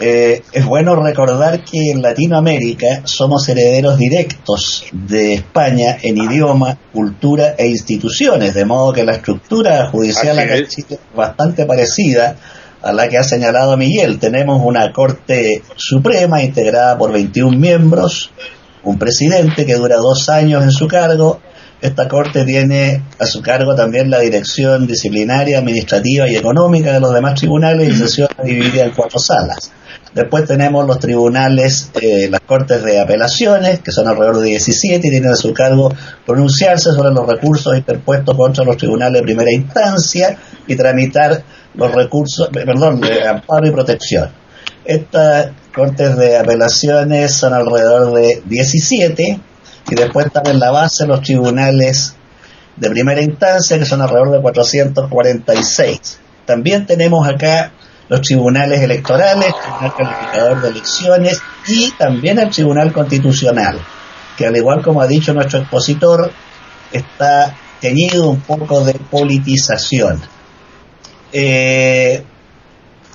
eh, es bueno recordar que en Latinoamérica somos herederos directos de España en idioma, cultura e instituciones, de modo que la estructura judicial acá es bastante parecida a la que ha señalado Miguel. Tenemos una Corte Suprema integrada por 21 miembros, un presidente que dura dos años en su cargo Esta Corte tiene a su cargo también la dirección disciplinaria, administrativa y económica de los demás tribunales y sesión dividida en cuatro salas. Después tenemos los tribunales, eh, las cortes de apelaciones, que son alrededor de 17 y tienen a su cargo pronunciarse sobre los recursos interpuestos contra los tribunales de primera instancia y tramitar los recursos, eh, perdón, de amparo y protección. Estas cortes de apelaciones son alrededor de 17 y después están en la base los tribunales de primera instancia, que son alrededor de 446. También tenemos acá los tribunales electorales, el Tribunal Calificador de Elecciones y también el Tribunal Constitucional, que al igual como ha dicho nuestro expositor, está teñido un poco de politización. Eh,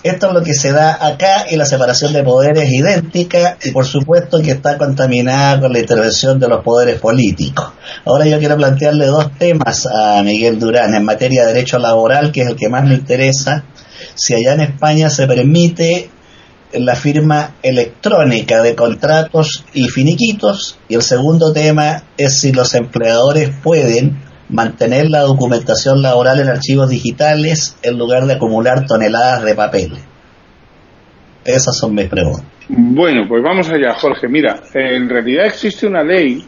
esto es lo que se da acá y la separación de poderes es idéntica y por supuesto que está contaminada con la intervención de los poderes políticos. Ahora yo quiero plantearle dos temas a Miguel Durán en materia de derecho laboral, que es el que más me interesa. Si allá en España se permite la firma electrónica de contratos y finiquitos y el segundo tema es si los empleadores pueden mantener la documentación laboral en archivos digitales en lugar de acumular toneladas de papel. Esas son mis preguntas. Bueno, pues vamos allá, Jorge. Mira, en realidad existe una ley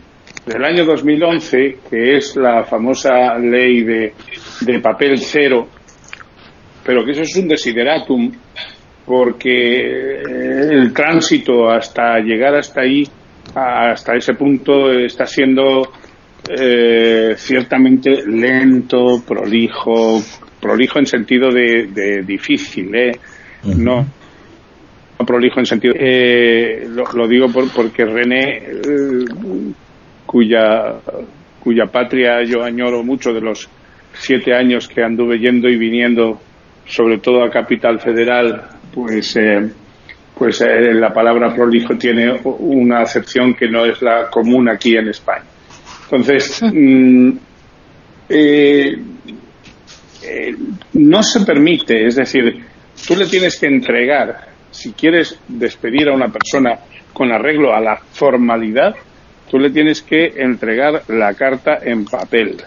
del año 2011 que es la famosa ley de, de papel cero, pero que eso es un desideratum porque el tránsito hasta llegar hasta ahí, hasta ese punto, está siendo eh, ciertamente lento, prolijo, prolijo en sentido de, difícil, ¿eh? No, prolijo en sentido. Eh, lo, digo porque René, eh, cuya, cuya patria yo añoro mucho de los siete años que anduve yendo y viniendo, sobre todo a Capital Federal, pues, pues la palabra prolijo tiene una acepción que no es la común aquí en España. Entonces, mm, eh, eh, no se permite, es decir, tú le tienes que entregar, si quieres despedir a una persona con arreglo a la formalidad, tú le tienes que entregar la carta en papel.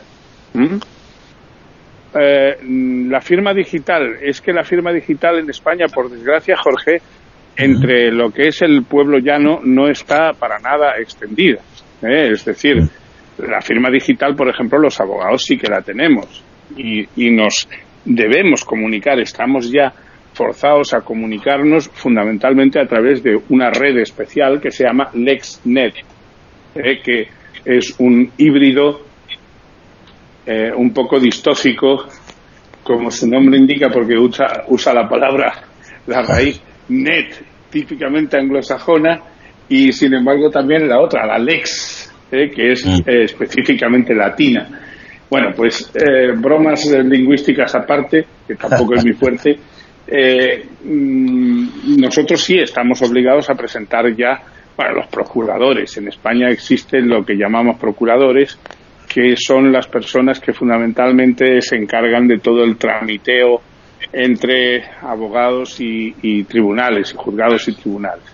Eh, la firma digital, es que la firma digital en España, por desgracia, Jorge, entre lo que es el pueblo llano no está para nada extendida. Es decir, la firma digital, por ejemplo, los abogados sí que la tenemos. Y, nos debemos comunicar, estamos ya forzados a comunicarnos fundamentalmente a través de una red especial que se llama LexNet, eh, que es un híbrido eh, un poco distófico, como su nombre indica, porque usa, usa la palabra, la raíz net, típicamente anglosajona, y sin embargo también la otra, la lex, ¿eh? que es mm. eh, específicamente latina. Bueno, pues eh, bromas lingüísticas aparte, que tampoco es mi fuerte, mm, nosotros sí estamos obligados a presentar ya para los procuradores. En España existen lo que llamamos procuradores, que son las personas que fundamentalmente se encargan de todo el tramiteo entre abogados y, y tribunales, y juzgados y tribunales.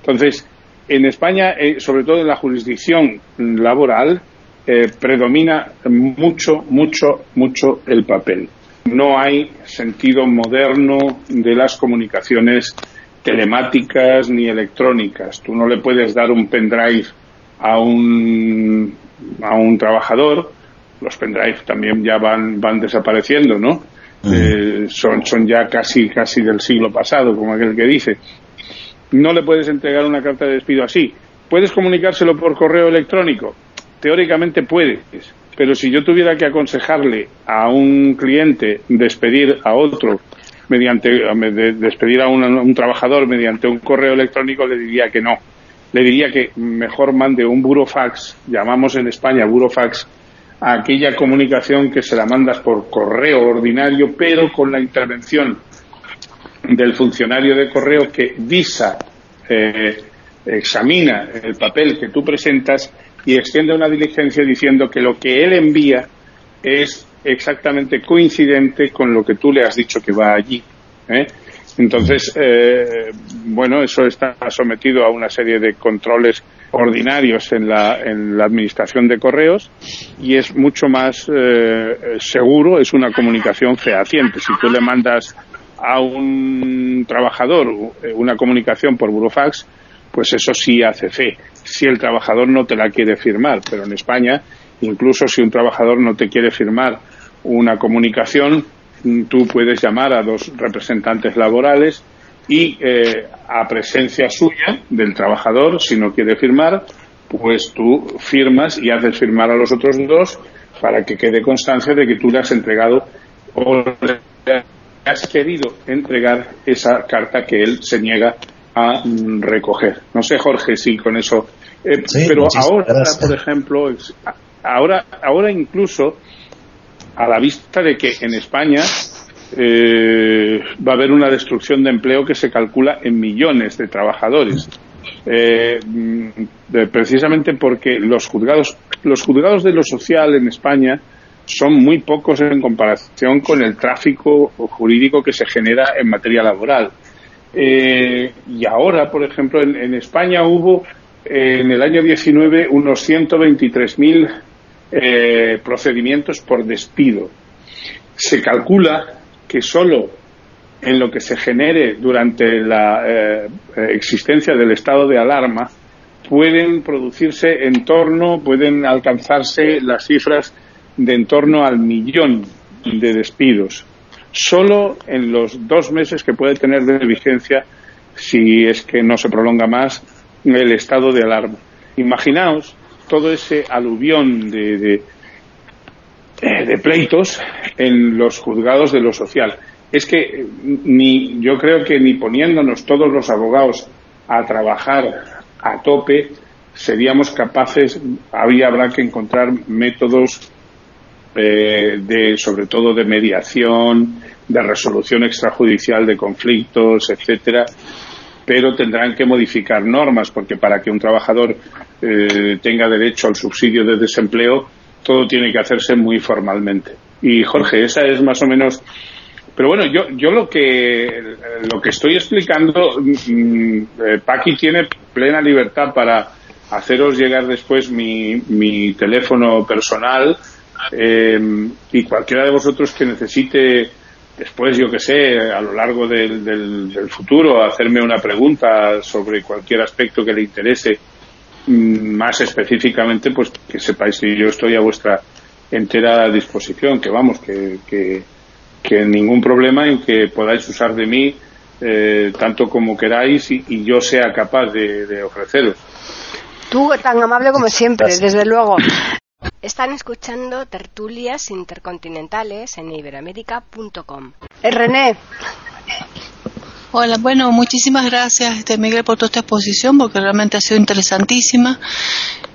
Entonces, en España, eh, sobre todo en la jurisdicción laboral, eh, predomina mucho, mucho, mucho el papel. No hay sentido moderno de las comunicaciones telemáticas ni electrónicas. Tú no le puedes dar un pendrive a un, a un trabajador. Los pendrive también ya van, van desapareciendo, ¿no? Eh, son, son ya casi, casi del siglo pasado, como aquel que dice no le puedes entregar una carta de despido así. ¿Puedes comunicárselo por correo electrónico? Teóricamente puedes, pero si yo tuviera que aconsejarle a un cliente despedir a otro mediante despedir a un, trabajador mediante un correo electrónico le diría que no. Le diría que mejor mande un burofax, llamamos en España burofax, a aquella comunicación que se la mandas por correo ordinario, pero con la intervención del funcionario de correo que visa, eh, examina el papel que tú presentas y extiende una diligencia diciendo que lo que él envía es exactamente coincidente con lo que tú le has dicho que va allí. ¿eh? Entonces, eh, bueno, eso está sometido a una serie de controles ordinarios en la, en la administración de correos y es mucho más seguro, es una comunicación fehaciente. Si tú le mandas a un trabajador una comunicación por burofax, pues eso sí hace fe. Si el trabajador no te la quiere firmar, pero en España, incluso si un trabajador no te quiere firmar una comunicación, tú puedes llamar a dos representantes laborales y eh, a presencia suya del trabajador, si no quiere firmar, pues tú firmas y haces firmar a los otros dos para que quede constancia de que tú le has entregado has querido entregar esa carta que él se niega a mm, recoger. No sé, Jorge, si con eso. Eh, pero ahora, por ejemplo, ahora, ahora incluso a la vista de que en España eh, va a haber una destrucción de empleo que se calcula en millones de trabajadores. Eh, mm, precisamente porque los juzgados, los juzgados de lo social en España son muy pocos en comparación con el tráfico jurídico que se genera en materia laboral. Eh, y ahora, por ejemplo, en, España hubo en el año 19 unos 123.000 eh, procedimientos por despido. Se calcula que solo en lo que se genere durante la eh, existencia del estado de alarma pueden producirse en torno, pueden alcanzarse las cifras de en torno al millón de despidos, solo en los dos meses que puede tener de vigencia, si es que no se prolonga más, el estado de alarma. Imaginaos todo ese aluvión de, de, eh, pleitos en los juzgados de lo social. Es que ni, yo creo que ni poniéndonos todos los abogados a trabajar a tope, seríamos capaces, había, habrá que encontrar métodos eh, de, sobre todo de mediación, de resolución extrajudicial de conflictos, etcétera, pero tendrán que modificar normas porque para que un trabajador eh, tenga derecho al subsidio de desempleo todo tiene que hacerse muy formalmente. Y Jorge, esa es más o menos. Pero bueno, yo, yo lo que lo que estoy explicando, mm, eh, Paqui tiene plena libertad para haceros llegar después mi, mi teléfono personal eh, y cualquiera de vosotros que necesite después, yo que sé, a lo largo del, del, futuro, hacerme una pregunta sobre cualquier aspecto que le interese mm, más específicamente, pues que sepáis que yo estoy a vuestra entera disposición, que vamos, que, que, que ningún problema en que podáis usar de mí eh, tanto como queráis y, yo sea capaz de, de ofreceros. Tú tan amable como siempre, desde luego. Están escuchando tertulias intercontinentales en iberoamérica.com. Eh, René. Hola, bueno, muchísimas gracias, este, Miguel, por toda esta exposición, porque realmente ha sido interesantísima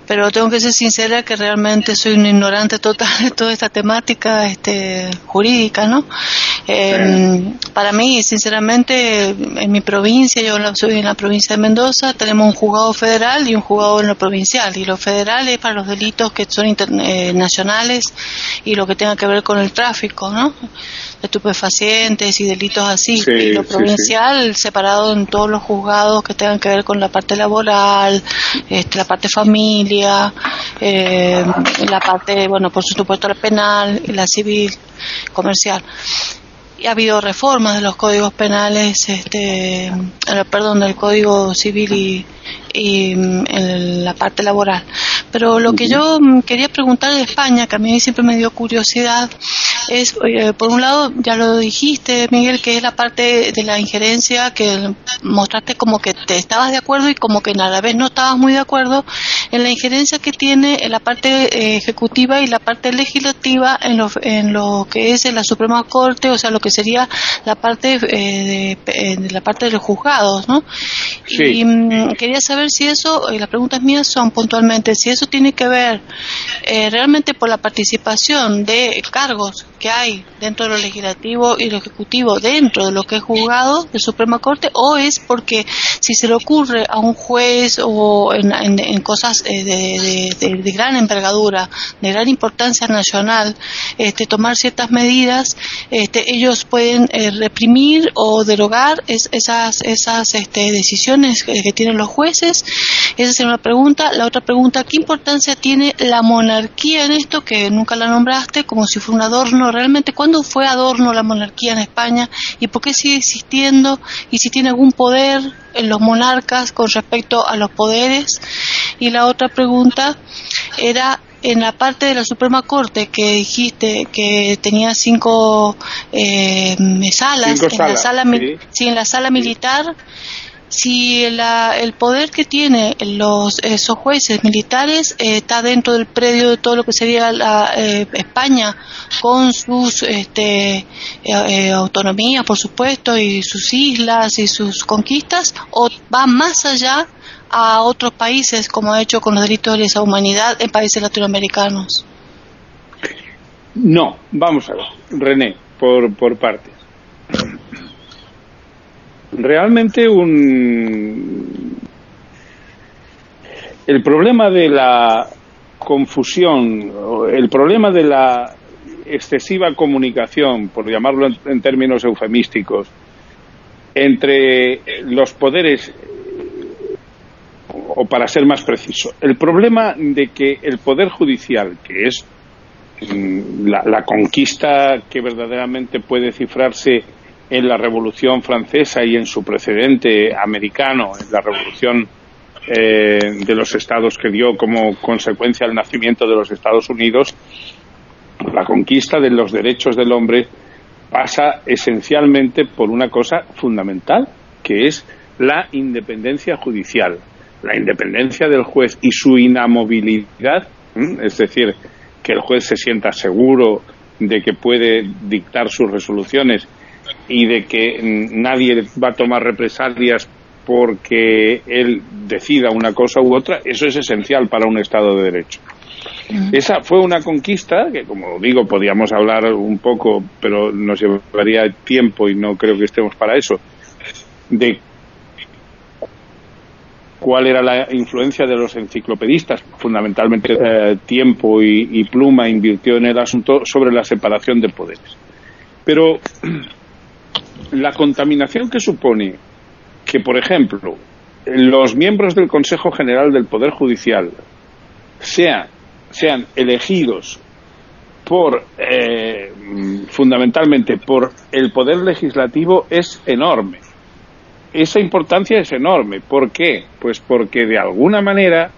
pero tengo que ser sincera que realmente soy un ignorante total de toda esta temática este, jurídica, ¿no? Em, para mí, sinceramente, en mi provincia, yo soy en la provincia de Mendoza, tenemos un juzgado federal y un juzgado en lo provincial, y lo federal es para los delitos que son internacionales eh, y lo que tenga que ver con el tráfico, ¿no? Estupefacientes y delitos así. y lo provincial separado en todos los juzgados que tengan que ver con la parte laboral, este, la parte familia, eh, la parte, bueno, por supuesto la penal, la civil, comercial. Y ha habido reformas de los códigos penales, este, eh, perdón, del código civil y, y mm, en la parte laboral. Pero lo que yo mm, quería preguntar de España, que a mí siempre me dio curiosidad, es, por un lado, ya lo dijiste, Miguel, que es la parte de la injerencia que mostraste como que te estabas de acuerdo y como que a la vez no estabas muy de acuerdo en la injerencia que tiene en la parte eh, ejecutiva y la parte legislativa en lo, en lo que es en la Suprema Corte, o sea, lo que sería la parte eh, de, de, la parte de los juzgados, ¿no? Y mm, quería saber si eso, y las preguntas mías son puntualmente, si eso tiene que ver eh, realmente por la participación de cargos que hay dentro de lo legislativo y lo ejecutivo dentro de lo que es juzgado de Suprema Corte o es porque si se le ocurre a un juez o en, cosas eh, de, gran envergadura, de gran importancia nacional, este, tomar ciertas medidas, este, ellos pueden eh, reprimir o derogar esas, esas este, decisiones que, tienen los jueces. Esa es una pregunta. La otra pregunta, ¿qué importancia tiene la monarquía en esto? Que nunca la nombraste, como si fuera un adorno. ¿Realmente cuándo fue adorno la monarquía en España? ¿Y por qué sigue existiendo? ¿Y si tiene algún poder en los monarcas con respecto a los poderes? Y la otra pregunta era en la parte de la Suprema Corte que dijiste que tenía cinco eh, salas, en, la sala, sí. en la sala militar, si el poder que tienen los, esos jueces militares eh, está dentro del predio de todo lo que sería la, eh, España, con sus este, autonomías, por supuesto, y sus islas y sus conquistas, o va más allá a otros países como ha hecho con los delitos de lesa humanidad en países latinoamericanos? No, vamos a ver, René, por, por partes. Realmente un... El problema de la confusión, el problema de la excesiva comunicación, por llamarlo en términos eufemísticos, entre los poderes o para ser más preciso, el problema de que el Poder Judicial, que es mm, la, conquista que verdaderamente puede cifrarse en la Revolución Francesa y en su precedente americano, en la Revolución eh, de los Estados que dio como consecuencia el nacimiento de los Estados Unidos, la conquista de los derechos del hombre pasa esencialmente por una cosa fundamental, que es la independencia judicial la independencia del juez y su inamovilidad, es decir, que el juez se sienta seguro de que puede dictar sus resoluciones y de que nadie va a tomar represalias porque él decida una cosa u otra, eso es esencial para un Estado de Derecho. Esa fue una conquista que, como digo, podíamos hablar un poco, pero nos llevaría tiempo y no creo que estemos para eso, de cuál era la influencia de los enciclopedistas. Fundamentalmente, eh, tiempo y, pluma invirtió en el asunto sobre la separación de poderes. Pero la contaminación que supone que, por ejemplo, los miembros del Consejo General del Poder Judicial sean, elegidos por eh, fundamentalmente por el poder legislativo es enorme esa importancia es enorme. ¿Por qué? Pues porque de alguna manera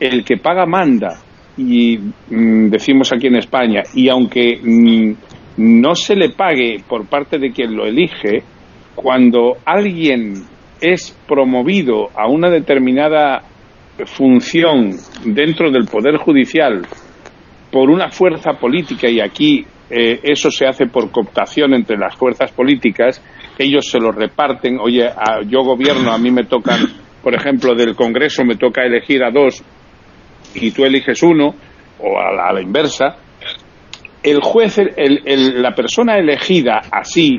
el que paga manda, y mm, decimos aquí en España, y aunque mm, no se le pague por parte de quien lo elige, cuando alguien es promovido a una determinada función dentro del Poder Judicial por una fuerza política, y aquí eh, eso se hace por cooptación entre las fuerzas políticas, ellos se lo reparten, oye, yo gobierno, a mí me tocan, por ejemplo, del Congreso me toca elegir a dos y tú eliges uno, o a la, inversa, el juez, la persona elegida así,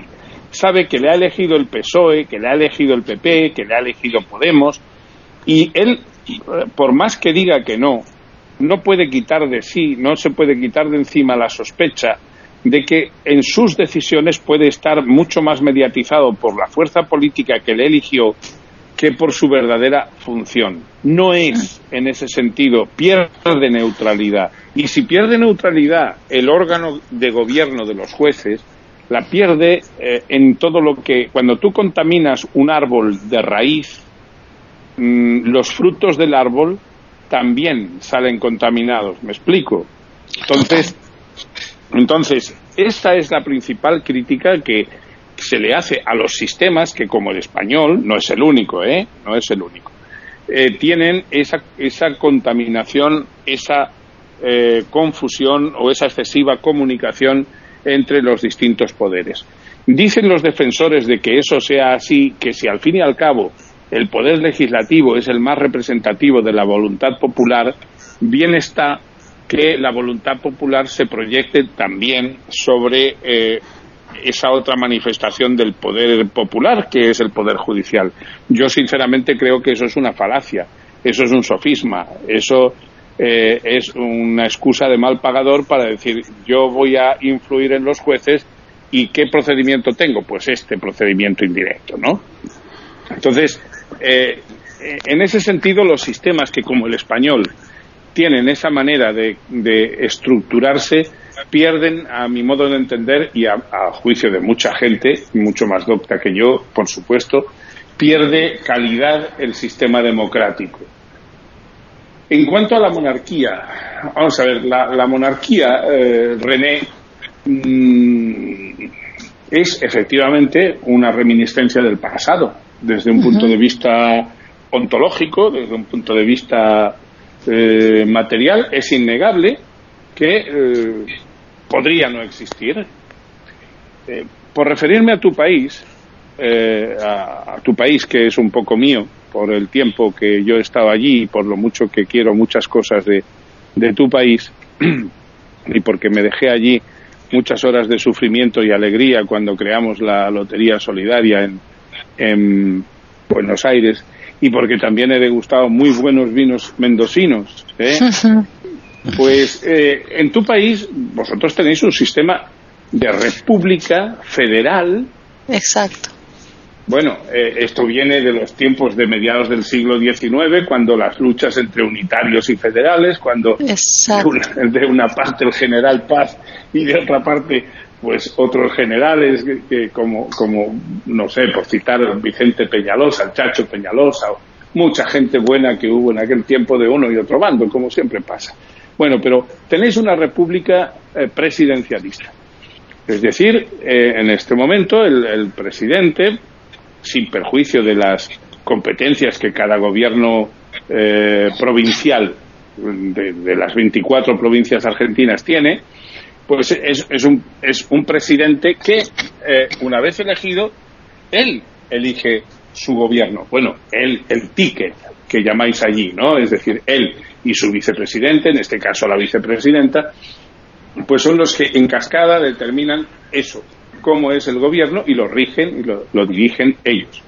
sabe que le ha elegido el PSOE, que le ha elegido el PP, que le ha elegido Podemos, y él, por más que diga que no, no puede quitar de sí, no se puede quitar de encima la sospecha de que en sus decisiones puede estar mucho más mediatizado por la fuerza política que le eligió que por su verdadera función. No es, en ese sentido, pierde neutralidad. Y si pierde neutralidad el órgano de gobierno de los jueces, la pierde eh, en todo lo que, cuando tú contaminas un árbol de raíz, mm, los frutos del árbol también salen contaminados. ¿Me explico? Entonces, entonces, esta es la principal crítica que se le hace a los sistemas que, como el español, no es el único, ¿eh? No es el único. Eh, tienen esa, esa contaminación, esa eh, confusión o esa excesiva comunicación entre los distintos poderes. Dicen los defensores de que eso sea así, que si al fin y al cabo el poder legislativo es el más representativo de la voluntad popular, bien está que la voluntad popular se proyecte también sobre eh, esa otra manifestación del poder popular, que es el poder judicial. Yo, sinceramente, creo que eso es una falacia, eso es un sofisma, eso eh, es una excusa de mal pagador para decir yo voy a influir en los jueces y qué procedimiento tengo, pues este procedimiento indirecto, ¿no? Entonces, eh, en ese sentido, los sistemas que, como el español, tienen esa manera de, estructurarse, pierden, a mi modo de entender, y a, juicio de mucha gente, mucho más docta que yo, por supuesto, pierde calidad el sistema democrático. En cuanto a la monarquía, vamos a ver, la, monarquía, eh, René, mm, es efectivamente una reminiscencia del pasado, desde un punto de vista ontológico, desde un punto de vista eh, material, es innegable que eh, podría no existir. Eh, por referirme a tu país, a, tu país que es un poco mío, por el tiempo que yo he estado allí y por lo mucho que quiero muchas cosas de, de tu país, y porque me dejé allí muchas horas de sufrimiento y alegría cuando creamos la Lotería Solidaria en, en Buenos Aires, y porque también he degustado muy buenos vinos mendocinos. ¿eh? pues eh, en tu país vosotros tenéis un sistema de república federal. Exacto. Bueno, eh, esto viene de los tiempos de mediados del siglo XIX, cuando las luchas entre unitarios y federales, cuando de una, de una, parte el general Paz y de otra parte pues otros generales que, como, como, no sé, por citar a Vicente Peñalosa, el Chacho Peñalosa, o mucha gente buena que hubo en aquel tiempo de uno y otro bando, como siempre pasa. Bueno, pero tenéis una república eh, presidencialista. Es decir, eh, en este momento el, presidente, sin perjuicio de las competencias que cada gobierno eh, provincial de, de, las 24 provincias argentinas tiene, pues es, es, un, es un presidente que, eh, una vez elegido, él elige su gobierno. Bueno, él, el ticket que llamáis allí, ¿no? Es decir, él y su vicepresidente, en este caso la vicepresidenta, pues son los que en cascada determinan eso, cómo es el gobierno y lo rigen y lo, dirigen ellos.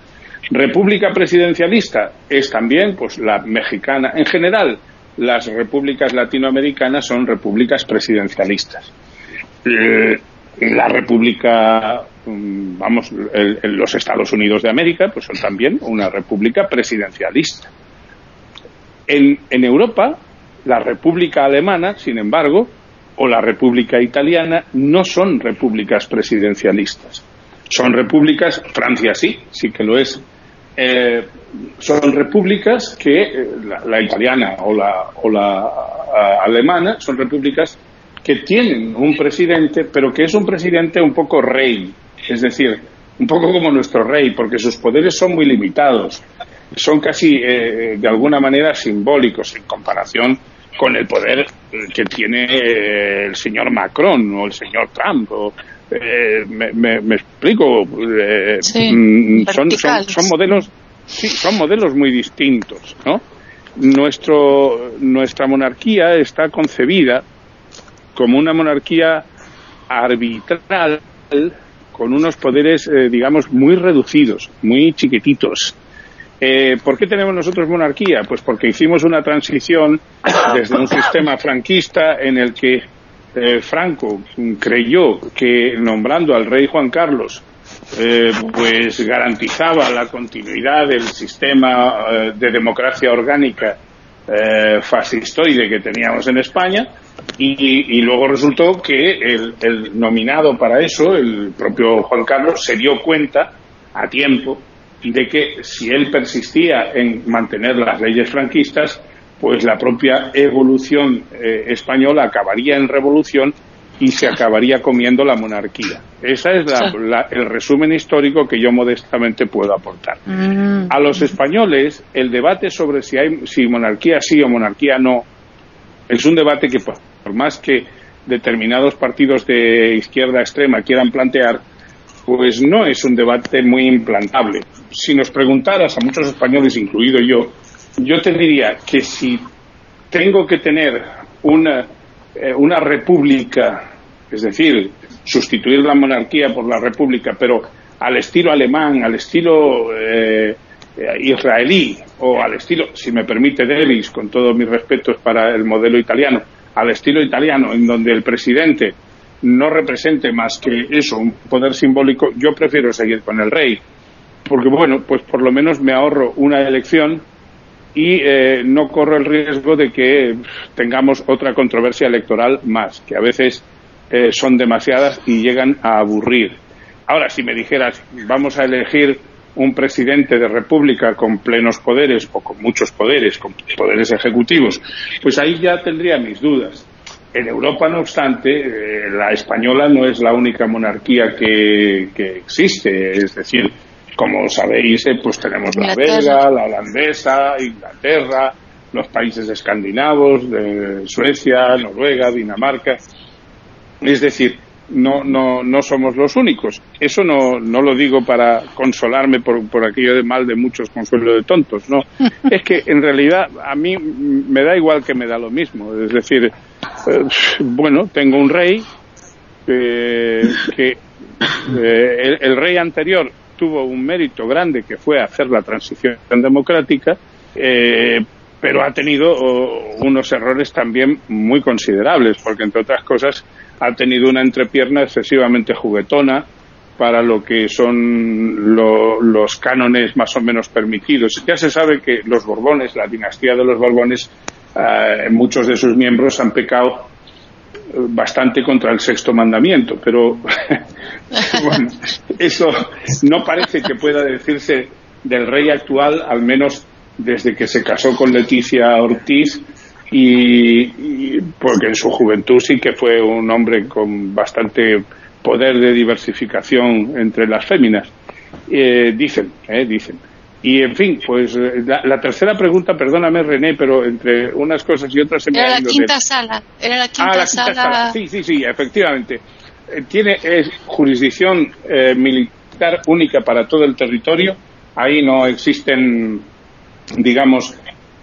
República presidencialista es también, pues, la mexicana. En general, las repúblicas latinoamericanas son repúblicas presidencialistas. Eh, la República, mm, vamos, los Estados Unidos de América, pues son también una república presidencialista. En, en Europa, la República Alemana, sin embargo, o la República Italiana no son repúblicas presidencialistas. Son repúblicas, Francia sí, sí que lo es. Eh, son repúblicas que eh, la, italiana o la, o la alemana son repúblicas que tienen un presidente, pero que es un presidente un poco rey, es decir, un poco como nuestro rey, porque sus poderes son muy limitados, son casi eh, de alguna manera simbólicos en comparación con el poder que tiene eh, el señor Macron o el señor Trump. Eh, me, explico, mm, son, son, modelos, sí, son modelos muy distintos, ¿no? Nuestro, nuestra monarquía está concebida como una monarquía arbitral con unos poderes, eh, digamos, muy reducidos, muy chiquititos. Eh, ¿Por qué tenemos nosotros monarquía? Pues porque hicimos una transición desde un sistema franquista en el que eh, Franco creyó que nombrando al rey Juan Carlos pues garantizaba la continuidad del sistema de democracia orgánica fascistoide que teníamos en España y, luego resultó que el, nominado para eso, el propio Juan Carlos, se dio cuenta a tiempo de que si él persistía en mantener las leyes franquistas, pues la propia evolución eh, española acabaría en revolución y se acabaría comiendo la monarquía. Ese es el resumen histórico que yo modestamente puedo aportar. Mm. A los españoles, el debate sobre si hay si monarquía sí o monarquía no es un debate que, por más que determinados partidos de izquierda extrema quieran plantear, pues no es un debate muy implantable. Si nos preguntaras a muchos españoles, incluido yo, yo te diría que si tengo que tener un eh, una república, es decir, sustituir la monarquía por la república, pero al estilo alemán, al estilo eh, israelí o al estilo, si me permite Davis, con todos mis respetos para el modelo italiano, al estilo italiano, en donde el presidente no represente más que eso, un poder simbólico, yo prefiero seguir con el rey, porque bueno, pues por lo menos me ahorro una elección y eh, no corro el riesgo de que tengamos otra controversia electoral más, que a veces eh, son demasiadas y llegan a aburrir. Ahora, si me dijeras, vamos a elegir un presidente de república con plenos poderes o con muchos poderes, con poderes ejecutivos, pues ahí ya tendría mis dudas. En Europa, no obstante, eh, la española no es la única monarquía que, existe. Es decir, como sabéis, eh, pues tenemos la belga, la holandesa, Inglaterra, los países escandinavos, de Suecia, Noruega, Dinamarca. Es decir, no, no, no somos los únicos. Eso no, no lo digo para consolarme por, por aquello de mal de muchos consuelo de tontos, no. es que en realidad a mí me da igual que me da lo mismo. Es decir, eh, bueno, tengo un rey eh, que eh, el, rey anterior tuvo un mérito grande que fue hacer la transición democrática, pero ha tenido unos errores también muy considerables, porque entre otras cosas ha tenido una entrepierna excesivamente juguetona para lo que son los cánones más o menos permitidos. Ya se sabe que los Borbones, la dinastía de los Borbones, eh, muchos de sus miembros han pecado eh, bastante contra el sexto mandamiento, pero bueno, eso no parece que pueda decirse del rey actual, al menos desde que se casó con Leticia Ortiz y, porque en su juventud sí que fue un hombre con bastante poder de diversificación entre las féminas. Eh, dicen, eh, dicen. Y en fin, pues eh, la, tercera pregunta, perdóname René, pero entre unas cosas y otras se me Era la quinta sala, era la quinta, ah, sala. Sí, sí, sí, efectivamente. Eh, tiene jurisdicción militar única para todo el territorio. Ahí no existen, digamos,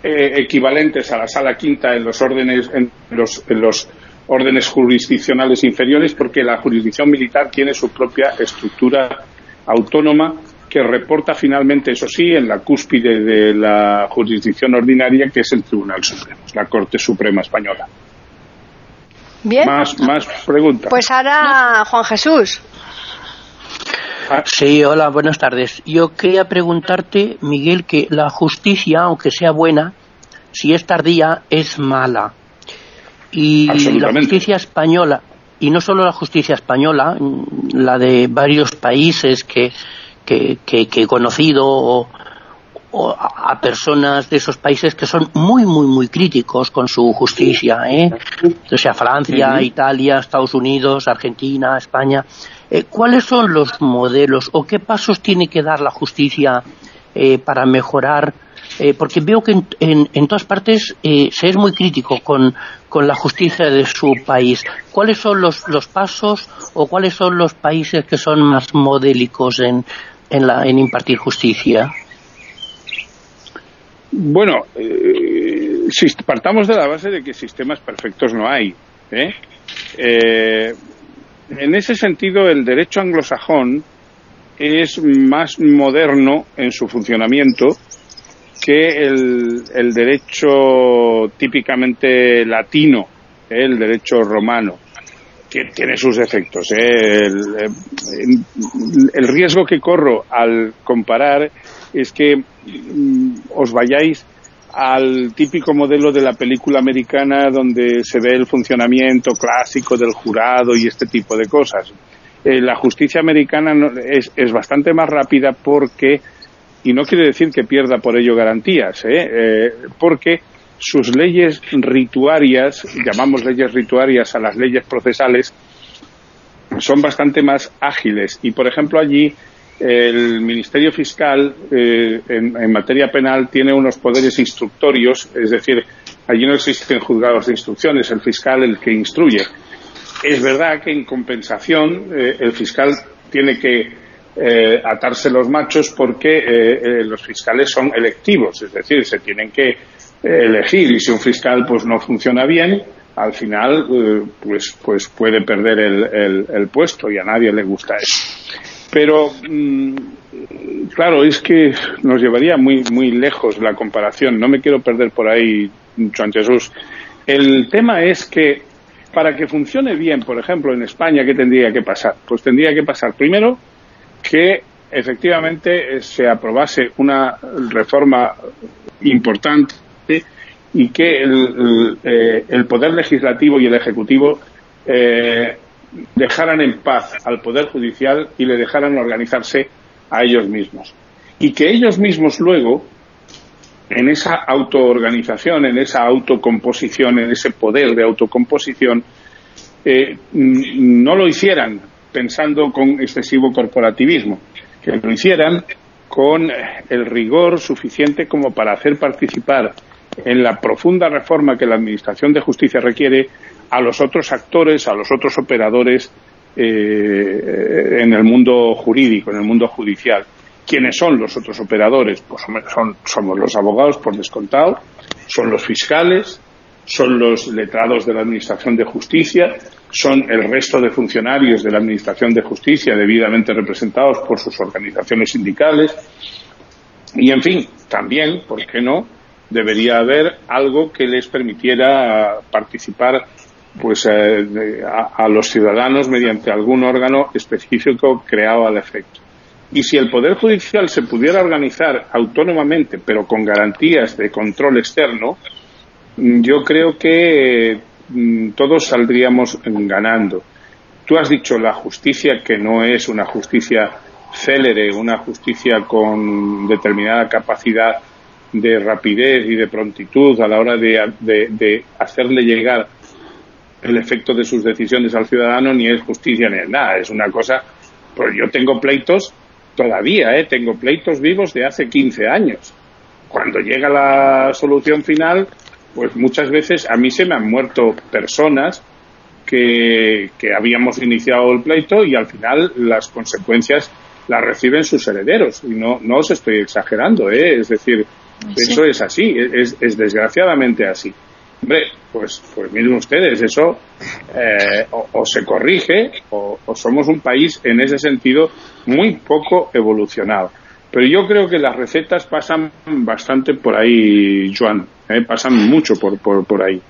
eh, equivalentes a la sala quinta en los órdenes en los, en los órdenes jurisdiccionales inferiores porque la jurisdicción militar tiene su propia estructura autónoma que reporta finalmente, eso sí, en la cúspide de la jurisdicción ordinaria, que es el Tribunal Supremo, la Corte Suprema Española. Bien. Más, más preguntas. Pues ahora, Juan Jesús. Ah. Sí, hola, buenas tardes. Yo quería preguntarte, Miguel, que la justicia, aunque sea buena, si es tardía, es mala. Y la justicia española, y no solo la justicia española, la de varios países que, que, he conocido, o, a personas de esos países que son muy, muy, muy críticos con su justicia, ¿eh? o sea, Francia, Italia, Estados Unidos, Argentina, España. Eh, ¿Cuáles son los modelos o qué pasos tiene que dar la justicia eh, para mejorar? Eh, porque veo que en, todas partes se es muy crítico con, la justicia de su país. ¿Cuáles son los, los, pasos o cuáles son los países que son más modélicos en, en, la, en impartir justicia? Bueno, si partamos de la base de que sistemas perfectos no hay. ¿eh? en ese sentido, el derecho anglosajón es más moderno en su funcionamiento que el, derecho típicamente latino, ¿eh? el derecho romano. Tiene sus efectos. ¿eh? el, riesgo que corro al comparar es que mm, os vayáis al típico modelo de la película americana donde se ve el funcionamiento clásico del jurado y este tipo de cosas. Eh, la justicia americana es, es, bastante más rápida porque, y no quiere decir que pierda por ello garantías, ¿eh? Eh, porque sus leyes rituarias, llamamos leyes rituarias a las leyes procesales, son bastante más ágiles. Y, por ejemplo, allí el Ministerio Fiscal eh, en, materia penal tiene unos poderes instructorios, es decir, allí no existen juzgados de instrucciones, el fiscal el que instruye. Es verdad que en compensación eh, el fiscal tiene que eh, atarse los machos porque los fiscales son electivos, es decir, se tienen que elegir y si un fiscal pues no funciona bien, al final eh, pues pues puede perder el, el, puesto y a nadie le gusta eso. Pero mm, claro es que nos llevaría muy muy lejos la comparación. No me quiero perder por ahí Juan Jesús. El tema es que para que funcione bien por ejemplo en España qué tendría que pasar pues tendría que pasar primero que efectivamente se aprobase una reforma importante y que el, eh, poder legislativo y el ejecutivo eh, dejaran en paz al poder judicial y le dejaran organizarse a ellos mismos. Y que ellos mismos luego en esa autoorganización, en esa autocomposición, en ese poder de autocomposición, eh, no lo hicieran pensando con excesivo corporativismo, que lo hicieran con el rigor suficiente como para hacer participar en la profunda reforma que la Administración de Justicia requiere a los otros actores, a los otros operadores eh, en el mundo jurídico, en el mundo judicial. ¿Quiénes son los otros operadores? Pues son, somos los abogados por descontado, son los fiscales, son los letrados de la Administración de Justicia, son el resto de funcionarios de la Administración de Justicia debidamente representados por sus organizaciones sindicales. Y, en fin, también, ¿por qué no?, debería haber algo que les permitiera participar pues eh, a, los ciudadanos mediante algún órgano específico creado al efecto. Y si el Poder Judicial se pudiera organizar autónomamente, pero con garantías de control externo, mm, yo creo que mm, todos saldríamos ganando. Tú has dicho la justicia que no es una justicia célere, una justicia con determinada capacidad de rapidez y de prontitud a la hora de, hacerle llegar el efecto de sus decisiones al ciudadano ni es justicia ni es nada. Es una cosa, pues yo tengo pleitos todavía, ¿eh? tengo pleitos vivos de hace 15 años. Cuando llega la solución final, pues muchas veces a mí se me han muerto personas que, que habíamos iniciado el pleito y al final las consecuencias las reciben sus herederos. Y no, no os estoy exagerando, ¿eh? es decir, eso es así, es, desgraciadamente así. Hombre, pues, pues miren ustedes, eso eh, o, se corrige o, somos un país en ese sentido muy poco evolucionado. Pero yo creo que las recetas pasan bastante por ahí, Joan, eh, pasan mucho por, por, ahí.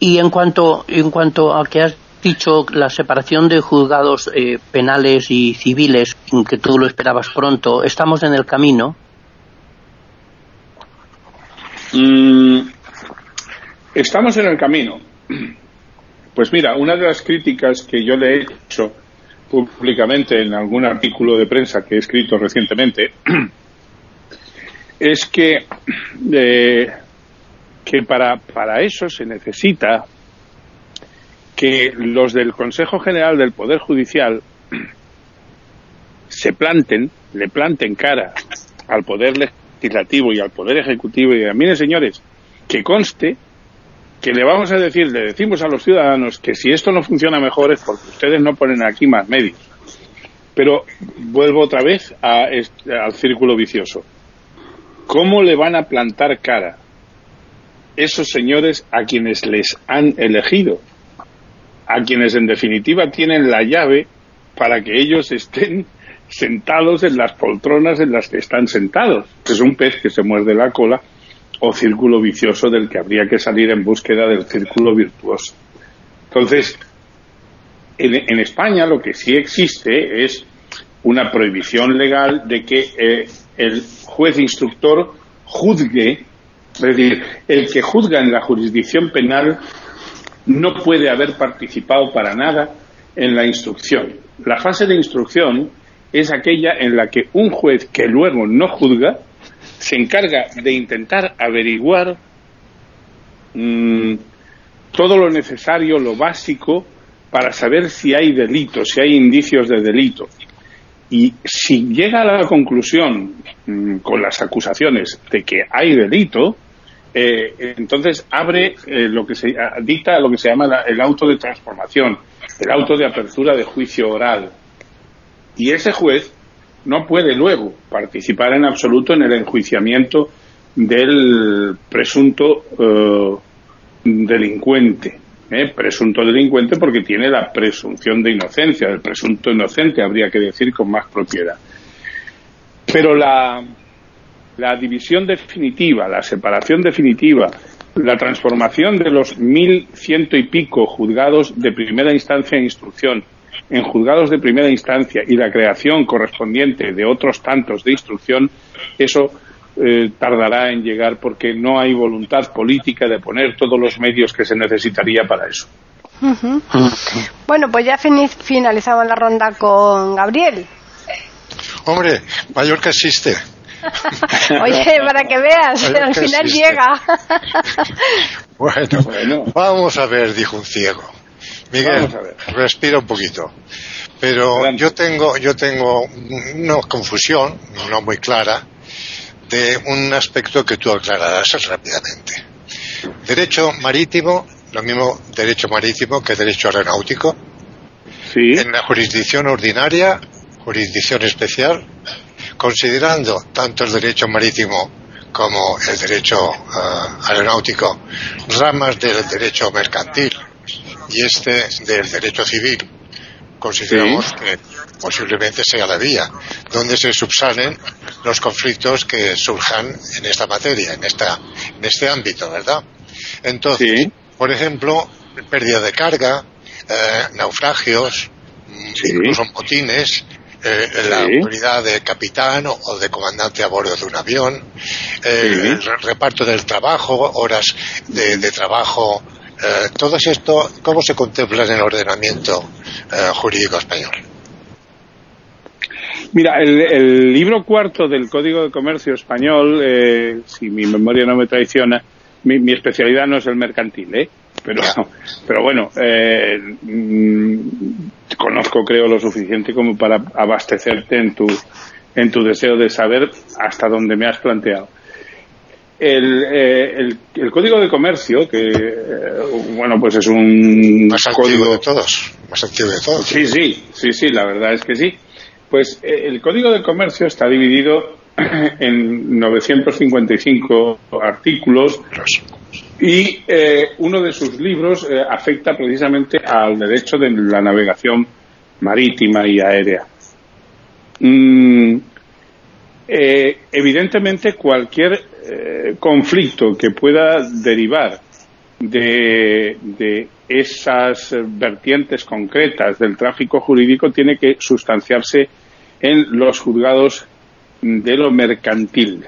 Y en cuanto, en cuanto a que has dicho la separación de juzgados eh, penales y civiles, que tú lo esperabas pronto, estamos en el camino. Mm, estamos en el camino. Pues mira, una de las críticas que yo le he hecho públicamente en algún artículo de prensa que he escrito recientemente es que, eh, que para, para eso se necesita que los del Consejo General del Poder Judicial se planten, le planten cara al Poder legislativo y al poder ejecutivo y digan, miren señores, que conste que le vamos a decir, le decimos a los ciudadanos que si esto no funciona mejor es porque ustedes no ponen aquí más medios. Pero vuelvo otra vez al círculo vicioso. ¿Cómo le van a plantar cara esos señores a quienes les han elegido? A quienes en definitiva tienen la llave para que ellos estén sentados en las poltronas en las que están sentados. Es un pez que se muerde la cola o círculo vicioso del que habría que salir en búsqueda del círculo virtuoso. Entonces, en, España lo que sí existe es una prohibición legal de que eh, el juez instructor juzgue, es decir, el que juzga en la jurisdicción penal no puede haber participado para nada en la instrucción. La fase de instrucción es aquella en la que un juez que luego no juzga se encarga de intentar averiguar mm, todo lo necesario, lo básico, para saber si hay delito, si hay indicios de delito. Y si llega a la conclusión, mm, con las acusaciones, de que hay delito, eh, entonces abre eh, lo que se dicta lo que se llama el auto de transformación, el auto de apertura de juicio oral, y ese juez no puede luego participar en absoluto en el enjuiciamiento del presunto eh, delincuente. ¿eh? presunto delincuente porque tiene la presunción de inocencia. El presunto inocente habría que decir con más propiedad. Pero la, la división definitiva, la separación definitiva, la transformación de los mil ciento y pico juzgados de primera instancia e instrucción en juzgados de primera instancia y la creación correspondiente de otros tantos de instrucción, eso eh, tardará en llegar porque no hay voluntad política de poner todos los medios que se necesitaría para eso. Bueno, pues ya finalizamos la ronda con Gabriel. Hombre, Mallorca existe. Oye, para que veas, al final llega. bueno, bueno, vamos a ver, dijo un ciego. Miguel, respira un poquito. Pero yo tengo, yo tengo una confusión, no muy clara, de un aspecto que tú aclararás rápidamente. Derecho marítimo, lo mismo derecho marítimo que derecho aeronáutico. Sí. En la jurisdicción ordinaria, jurisdicción especial, considerando tanto el derecho marítimo como el derecho eh, aeronáutico ramas del derecho mercantil y este del derecho civil, consideramos que posiblemente sea la vía donde se subsanen los conflictos que surjan en esta materia, en, esta, en este ámbito, ¿verdad? Entonces, por ejemplo, pérdida de carga, eh, naufragios, incluso motines, eh, la autoridad de capitán o, de comandante a bordo de un avión, el reparto del trabajo, horas de, de trabajo eh, todo esto, ¿cómo se contempla en el ordenamiento eh, jurídico español? Mira, el, libro cuarto del Código de Comercio Español, eh, si mi memoria no me traiciona, mi, especialidad no es el mercantil, ¿eh? Pero, pero bueno, mm, conozco, creo, lo suficiente como para abastecerte en tu, en tu deseo de saber hasta dónde me has planteado. Eh, el, el, Código de Comercio, que eh, bueno, pues es un más código de todos, más activo de todos. Sí, sí, sí, sí, la verdad es que sí. Pues eh, el Código de Comercio está dividido en 955 artículos y uno de sus libros afecta precisamente al derecho de la navegación marítima y aérea. Mm, evidentemente, cualquier eh, conflicto que pueda derivar de, esas vertientes concretas del tráfico jurídico tiene que sustanciarse en los juzgados de lo mercantil.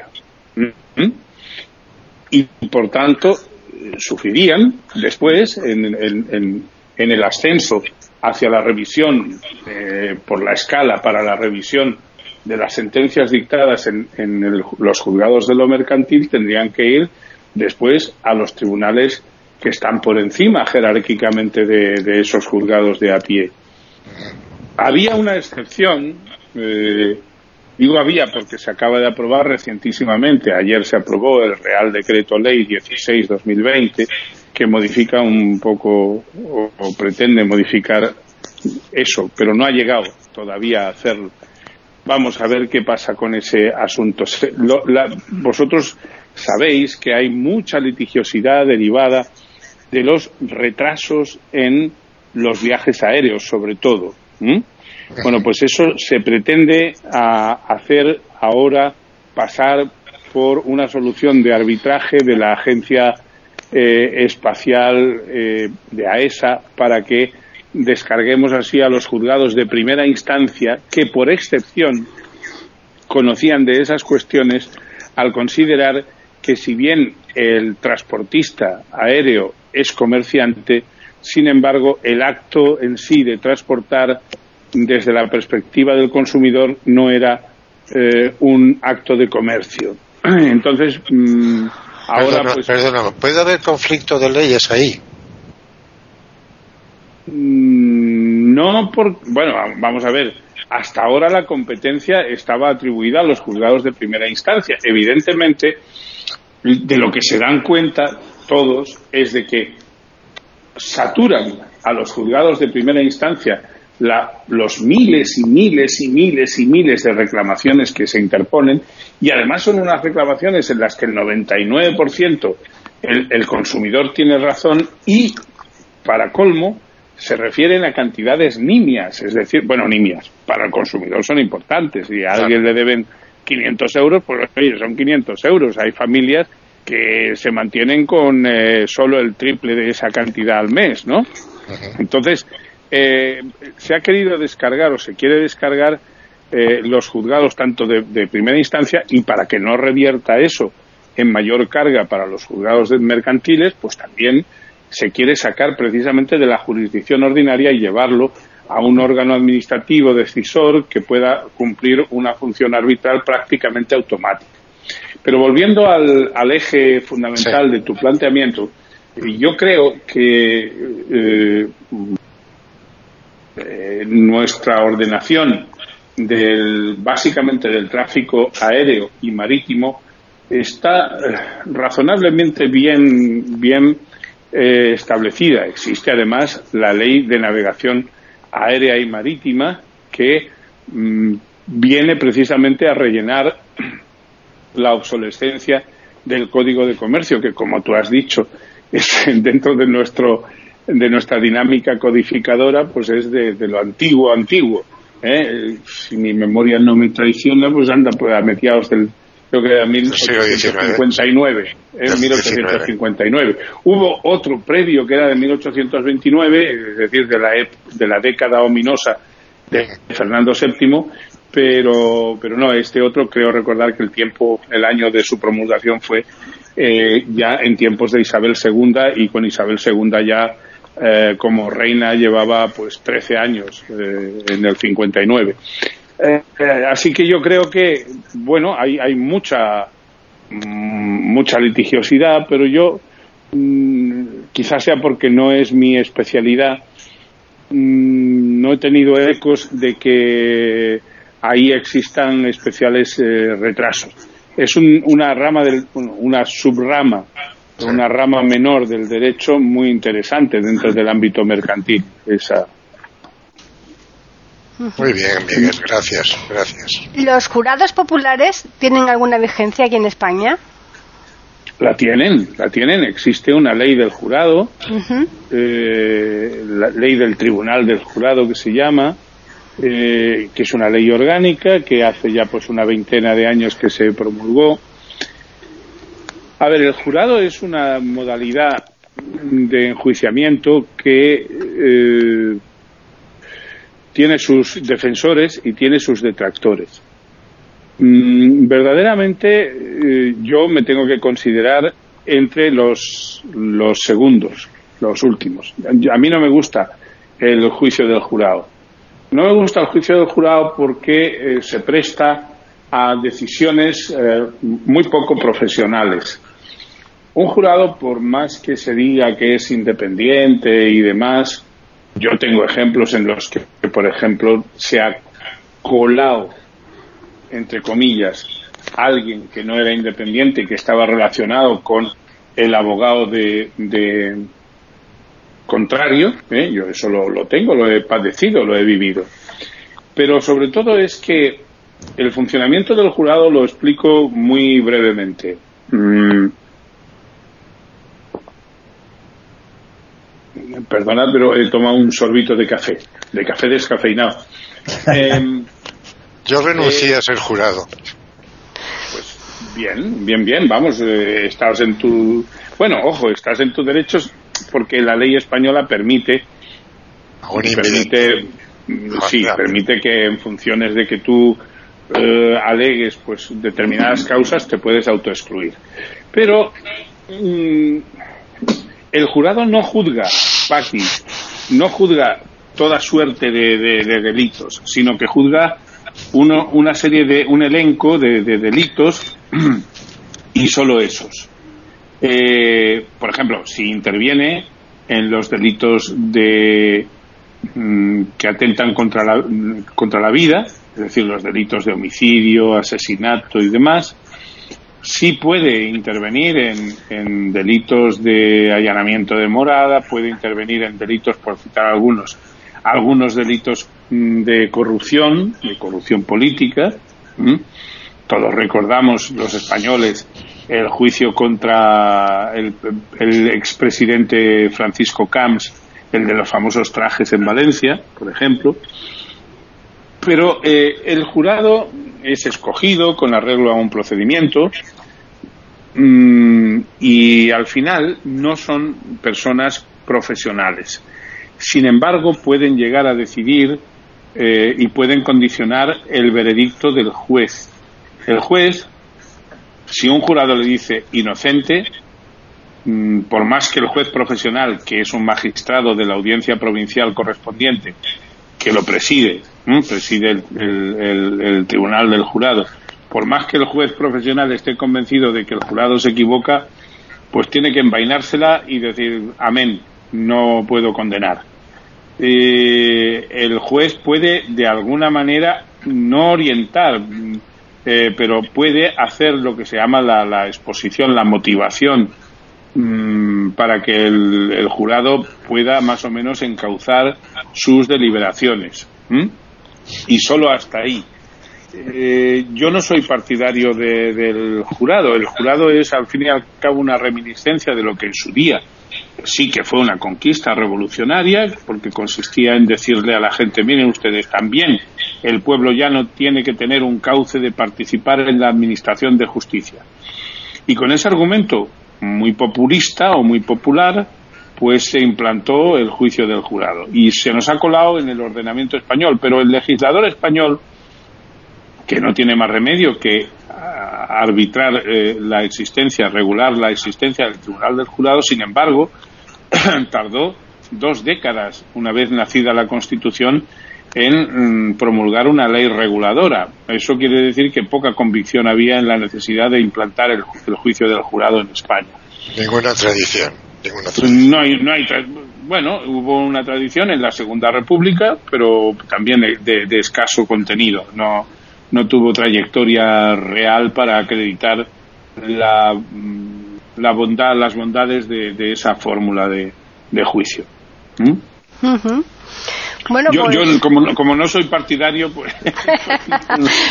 ¿Mm? Y por tanto, sufrirían después en, el ascenso hacia la revisión eh, por la escala para la revisión de las sentencias dictadas en, los juzgados de lo mercantil tendrían que ir después a los tribunales que están por encima jerárquicamente de, esos juzgados de a pie. Había una excepción, eh, digo había porque se acaba de aprobar recientísimamente, ayer se aprobó el Real Decreto Ley 16-2020, que modifica un poco o pretende modificar eso, pero no ha llegado todavía a hacerlo vamos a ver qué pasa con ese asunto. vosotros sabéis que hay mucha litigiosidad derivada de los retrasos en los viajes aéreos, sobre todo. Bueno, pues eso se pretende hacer ahora pasar por una solución de arbitraje de la Agencia eh, Espacial eh, de AESA para que descarguemos así a los juzgados de primera instancia que por excepción conocían de esas cuestiones al considerar que si bien el transportista aéreo es comerciante, sin embargo el acto en sí de transportar desde la perspectiva del consumidor no era eh, un acto de comercio. Entonces, mm, ahora pues, ¿puede haber conflicto de leyes ahí? Mm, no, por, bueno, vamos a ver. Hasta ahora la competencia estaba atribuida a los juzgados de primera instancia. Evidentemente, de lo que se dan cuenta todos es de que saturan a los juzgados de primera instancia los miles y miles y miles y miles de reclamaciones que se interponen y además son unas reclamaciones en las que el 99% el, el consumidor tiene razón y para colmo, se refieren a cantidades nimias, es decir, bueno, nimias, para el consumidor son importantes. Si a alguien le deben 500 euros, pues oye, son 500 euros. Hay familias que se mantienen con eh, solo el triple de esa cantidad al mes, ¿no? Entonces, eh, se ha querido descargar o se quiere descargar eh, los juzgados tanto de, de, primera instancia y para que no revierta eso en mayor carga para los juzgados mercantiles, pues también se quiere sacar precisamente de la jurisdicción ordinaria y llevarlo a un órgano administrativo decisor que pueda cumplir una función arbitral prácticamente automática. Pero volviendo al, al eje fundamental de tu planteamiento, yo creo que eh, eh, nuestra ordenación del, básicamente del tráfico aéreo y marítimo está eh, razonablemente bien, bien eh, establecida. Existe además la ley de navegación aérea y marítima que mm, viene precisamente a rellenar la obsolescencia del Código de Comercio, que como tú has dicho, es dentro de nuestro de nuestra dinámica codificadora, pues es de, lo antiguo antiguo. ¿eh? Si mi memoria no me traiciona, pues anda pues, a mediados del creo que era 1859, en 1859. Hubo otro previo que era de 1829, es decir, de la, de la década ominosa de Fernando VII, pero, pero no, este otro creo recordar que el tiempo, el año de su promulgación fue eh, ya en tiempos de Isabel II y con Isabel II ya eh, como reina llevaba pues 13 años eh, en el 59. Eh, así que yo creo que, bueno, hay, hay mucha, mm, mucha litigiosidad, pero yo, mm, quizás sea porque no es mi especialidad, mm, no he tenido ecos de que ahí existan especiales eh, retrasos. Es una rama, del, una subrama, una rama menor del derecho muy interesante dentro del ámbito mercantil, esa, muy bien, Miguel, gracias, gracias. ¿Los jurados populares tienen alguna vigencia aquí en España? La tienen, la tienen. Existe una ley del jurado, eh, la ley del tribunal del jurado que se llama, eh, que es una ley orgánica que hace ya pues una veintena de años que se promulgó. A ver, el jurado es una modalidad de enjuiciamiento que eh, tiene sus defensores y tiene sus detractores. Mm, verdaderamente eh, yo me tengo que considerar entre los, segundos, los últimos. A mí no me gusta el juicio del jurado. No me gusta el juicio del jurado porque eh, se presta a decisiones eh, muy poco profesionales. Un jurado, por más que se diga que es independiente y demás, yo tengo ejemplos en los que, por ejemplo, se ha colado, entre comillas, alguien que no era independiente que estaba relacionado con el abogado de, contrario, ¿eh? yo eso lo, tengo, lo he padecido, lo he vivido. Pero sobre todo es que el funcionamiento del jurado lo explico muy brevemente. Mm, Perdonad, pero he tomado un sorbito de café, de café descafeinado. Em, Yo renuncié a ser jurado. Pues bien, bien, bien, vamos, eh, estás en tu... Bueno, ojo, estás en tus derechos porque la ley española permite... permite ah, sí, permite que en funciones de que tú eh, alegues pues determinadas causas te puedes autoexcluir. Pero mm, el jurado no juzga, No juzga toda suerte de, delitos, sino que juzga uno, una serie de, un elenco de, delitos y solo esos. Eh, por ejemplo, si interviene en los delitos de mm, que atentan contra la, contra la vida, es decir, los delitos de homicidio, asesinato y demás, sí puede intervenir en, delitos de allanamiento de morada, puede intervenir en delitos, por citar algunos, algunos delitos mm, de corrupción, de corrupción política. Todos recordamos, los españoles, el juicio contra el, expresidente Francisco Camps el de los famosos trajes en Valencia, por ejemplo. Pero eh, el jurado es escogido con arreglo a un procedimiento mm, y al final no son personas profesionales. Sin embargo, pueden llegar a decidir eh, y pueden condicionar el veredicto del juez. El juez, si un jurado le dice inocente, mm, por más que el juez profesional, que es un magistrado de la audiencia provincial correspondiente, que lo preside, preside el, tribunal del jurado, por más que el juez profesional esté convencido de que el jurado se equivoca, pues tiene que envainársela y decir, amén, no puedo condenar. Eh, el juez puede, de alguna manera, no orientar, eh, pero puede hacer lo que se llama la, exposición, la motivación, mm, para que el, jurado pueda más o menos encauzar sus deliberaciones. Y solo hasta ahí. Eh, yo no soy partidario del jurado. El jurado es, al fin y al cabo, una reminiscencia de lo que en su día sí que fue una conquista revolucionaria, porque consistía en decirle a la gente, miren ustedes, también el pueblo ya no tiene que tener un cauce de participar en la administración de justicia. Y con ese argumento muy populista o muy popular, pues se implantó el juicio del jurado. Y se nos ha colado en el ordenamiento español, pero el legislador español, que no tiene más remedio que arbitrar eh, la existencia, regular la existencia del Tribunal del Jurado, sin embargo, tardó dos décadas, una vez nacida la Constitución, en mm, promulgar una ley reguladora. Eso quiere decir que poca convicción había en la necesidad de implantar el, juicio del jurado en España. Ninguna tradición. No hay, no hay bueno, hubo una tradición en la Segunda República, pero también de, escaso contenido. No, no tuvo trayectoria real para acreditar la, mm, la bondad, las bondades de, esa fórmula de, juicio. ¿Mm? Bueno, yo, yo pues- como, como, no soy partidario, pues.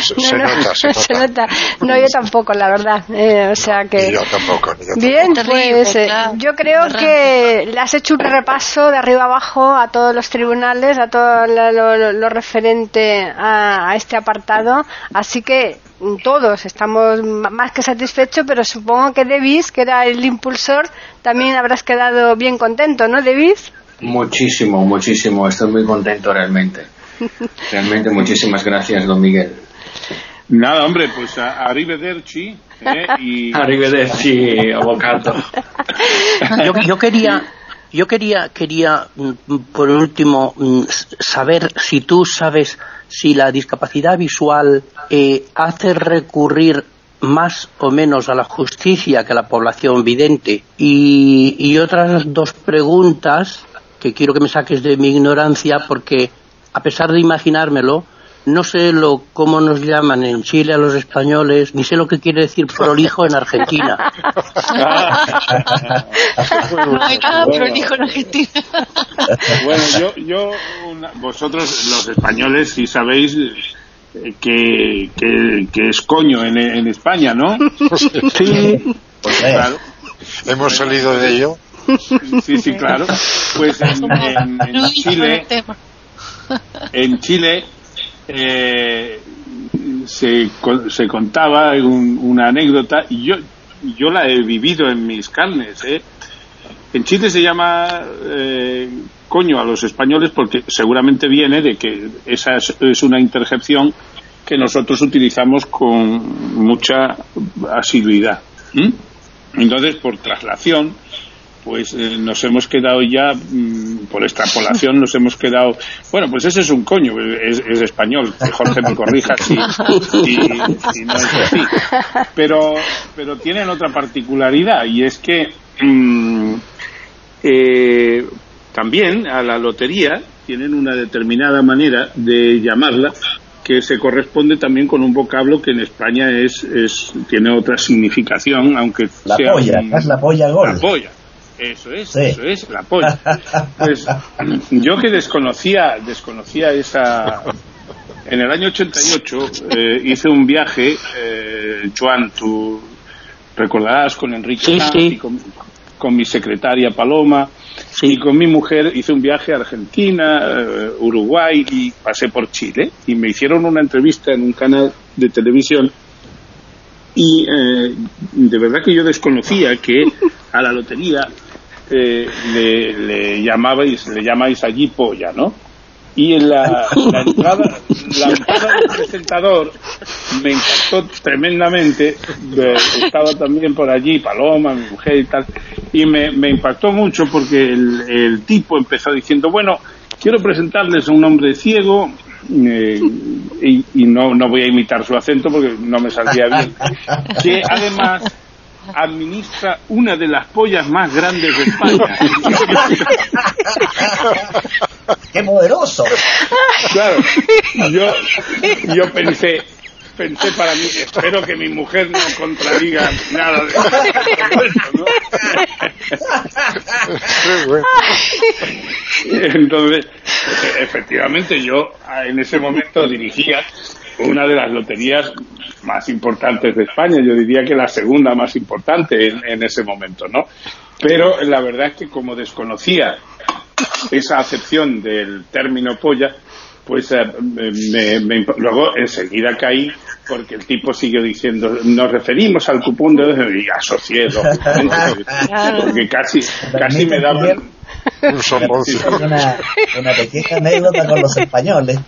se, nota, se, nota. No, yo tampoco, la verdad. Eh, o sea que. Yo tampoco. Bien, pues eh, yo creo que le has hecho un repaso de arriba abajo a todos los tribunales, a todo lo, referente a, este apartado. Así que todos estamos más que satisfechos, pero supongo que Davis, que era el impulsor, también habrás quedado bien contento, ¿no, Davis? Muchísimo, muchísimo. Estoy muy contento realmente. Realmente muchísimas gracias, don Miguel. Nada, hombre, pues a, arrivederci. ¿eh? Y... arrivederci, abogado. Yo, yo quería, yo quería, quería, mm, por último, mm, saber si tú sabes si la discapacidad visual eh, hace recurrir más o menos a la justicia que a la población vidente. Y, y otras dos preguntas que quiero que me saques de mi ignorancia porque a pesar de imaginármelo, no sé lo cómo nos llaman en Chile a los españoles, ni sé lo que quiere decir prolijo en Argentina. prolijo en Argentina. bueno, yo, yo vosotros los españoles, si sabéis eh, que, que, es coño en, en España, ¿no? sí. Pues claro. Hemos salido de ello. Sí, sí, claro. Pues en, Chile, en Chile eh, se, se contaba una anécdota y yo, yo la he vivido en mis carnes. ¿eh? En Chile se llama eh, coño a los españoles porque seguramente viene de que esa es, una interjección que nosotros utilizamos con mucha asiduidad. Entonces, por traslación, pues eh, nos hemos quedado ya, mm, por extrapolación, nos hemos quedado. Bueno, pues ese es un coño, es, español, que Jorge me corrija si, no es así. Pero, pero tienen otra particularidad y es que mm, eh, también a la lotería tienen una determinada manera de llamarla que se corresponde también con un vocablo que en España es, es tiene otra significación, aunque la sea polla, es la polla gol. La polla, eso es, eso es, la polla. Pues yo que desconocía, desconocía esa... En el año 88 eh, hice un viaje, eh, Joan, tú recordarás con Enrique sí, sí. con mi secretaria Paloma y con mi mujer hice un viaje a Argentina, eh, Uruguay y pasé por Chile y me hicieron una entrevista en un canal de televisión y eh, de verdad que yo desconocía que a la lotería eh, le, le llamabais le llamáis allí polla, ¿no? y en la, la, entrada, la entrada del presentador me impactó tremendamente. Estaba también por allí Paloma, mi mujer y tal. Y me, me impactó mucho porque el, el, tipo empezó diciendo bueno, quiero presentarles a un hombre ciego eh, y, y no, no voy a imitar su acento porque no me saldría bien que además administra una de las pollas más grandes de España. ¡Qué poderoso! Claro, yo, yo pensé, pensé para mí, espero que mi mujer no contradiga nada de esto, ¿no? Entonces, efectivamente, yo en ese momento dirigía una de las loterías más importantes de España, yo diría que la segunda más importante en, en ese momento, ¿no? Pero la verdad es que como desconocía esa acepción del término polla, pues eh, me, me, luego enseguida caí porque el tipo siguió diciendo nos referimos al cupón de y asocié porque casi casi me una, una pequeña anécdota con los españoles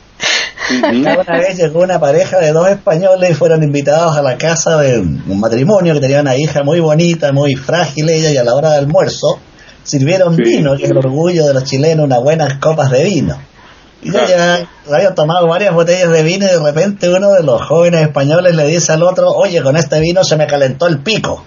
una vez llegó una pareja de dos españoles y fueron invitados a la casa de un matrimonio que tenía una hija muy bonita, muy frágil ella, y a la hora del almuerzo sirvieron sí. vino, que es el orgullo de los chilenos, unas buenas copas de vino. Y ya, ya habían tomado varias botellas de vino y de repente uno de los jóvenes españoles le dice al otro, oye, con este vino se me calentó el pico.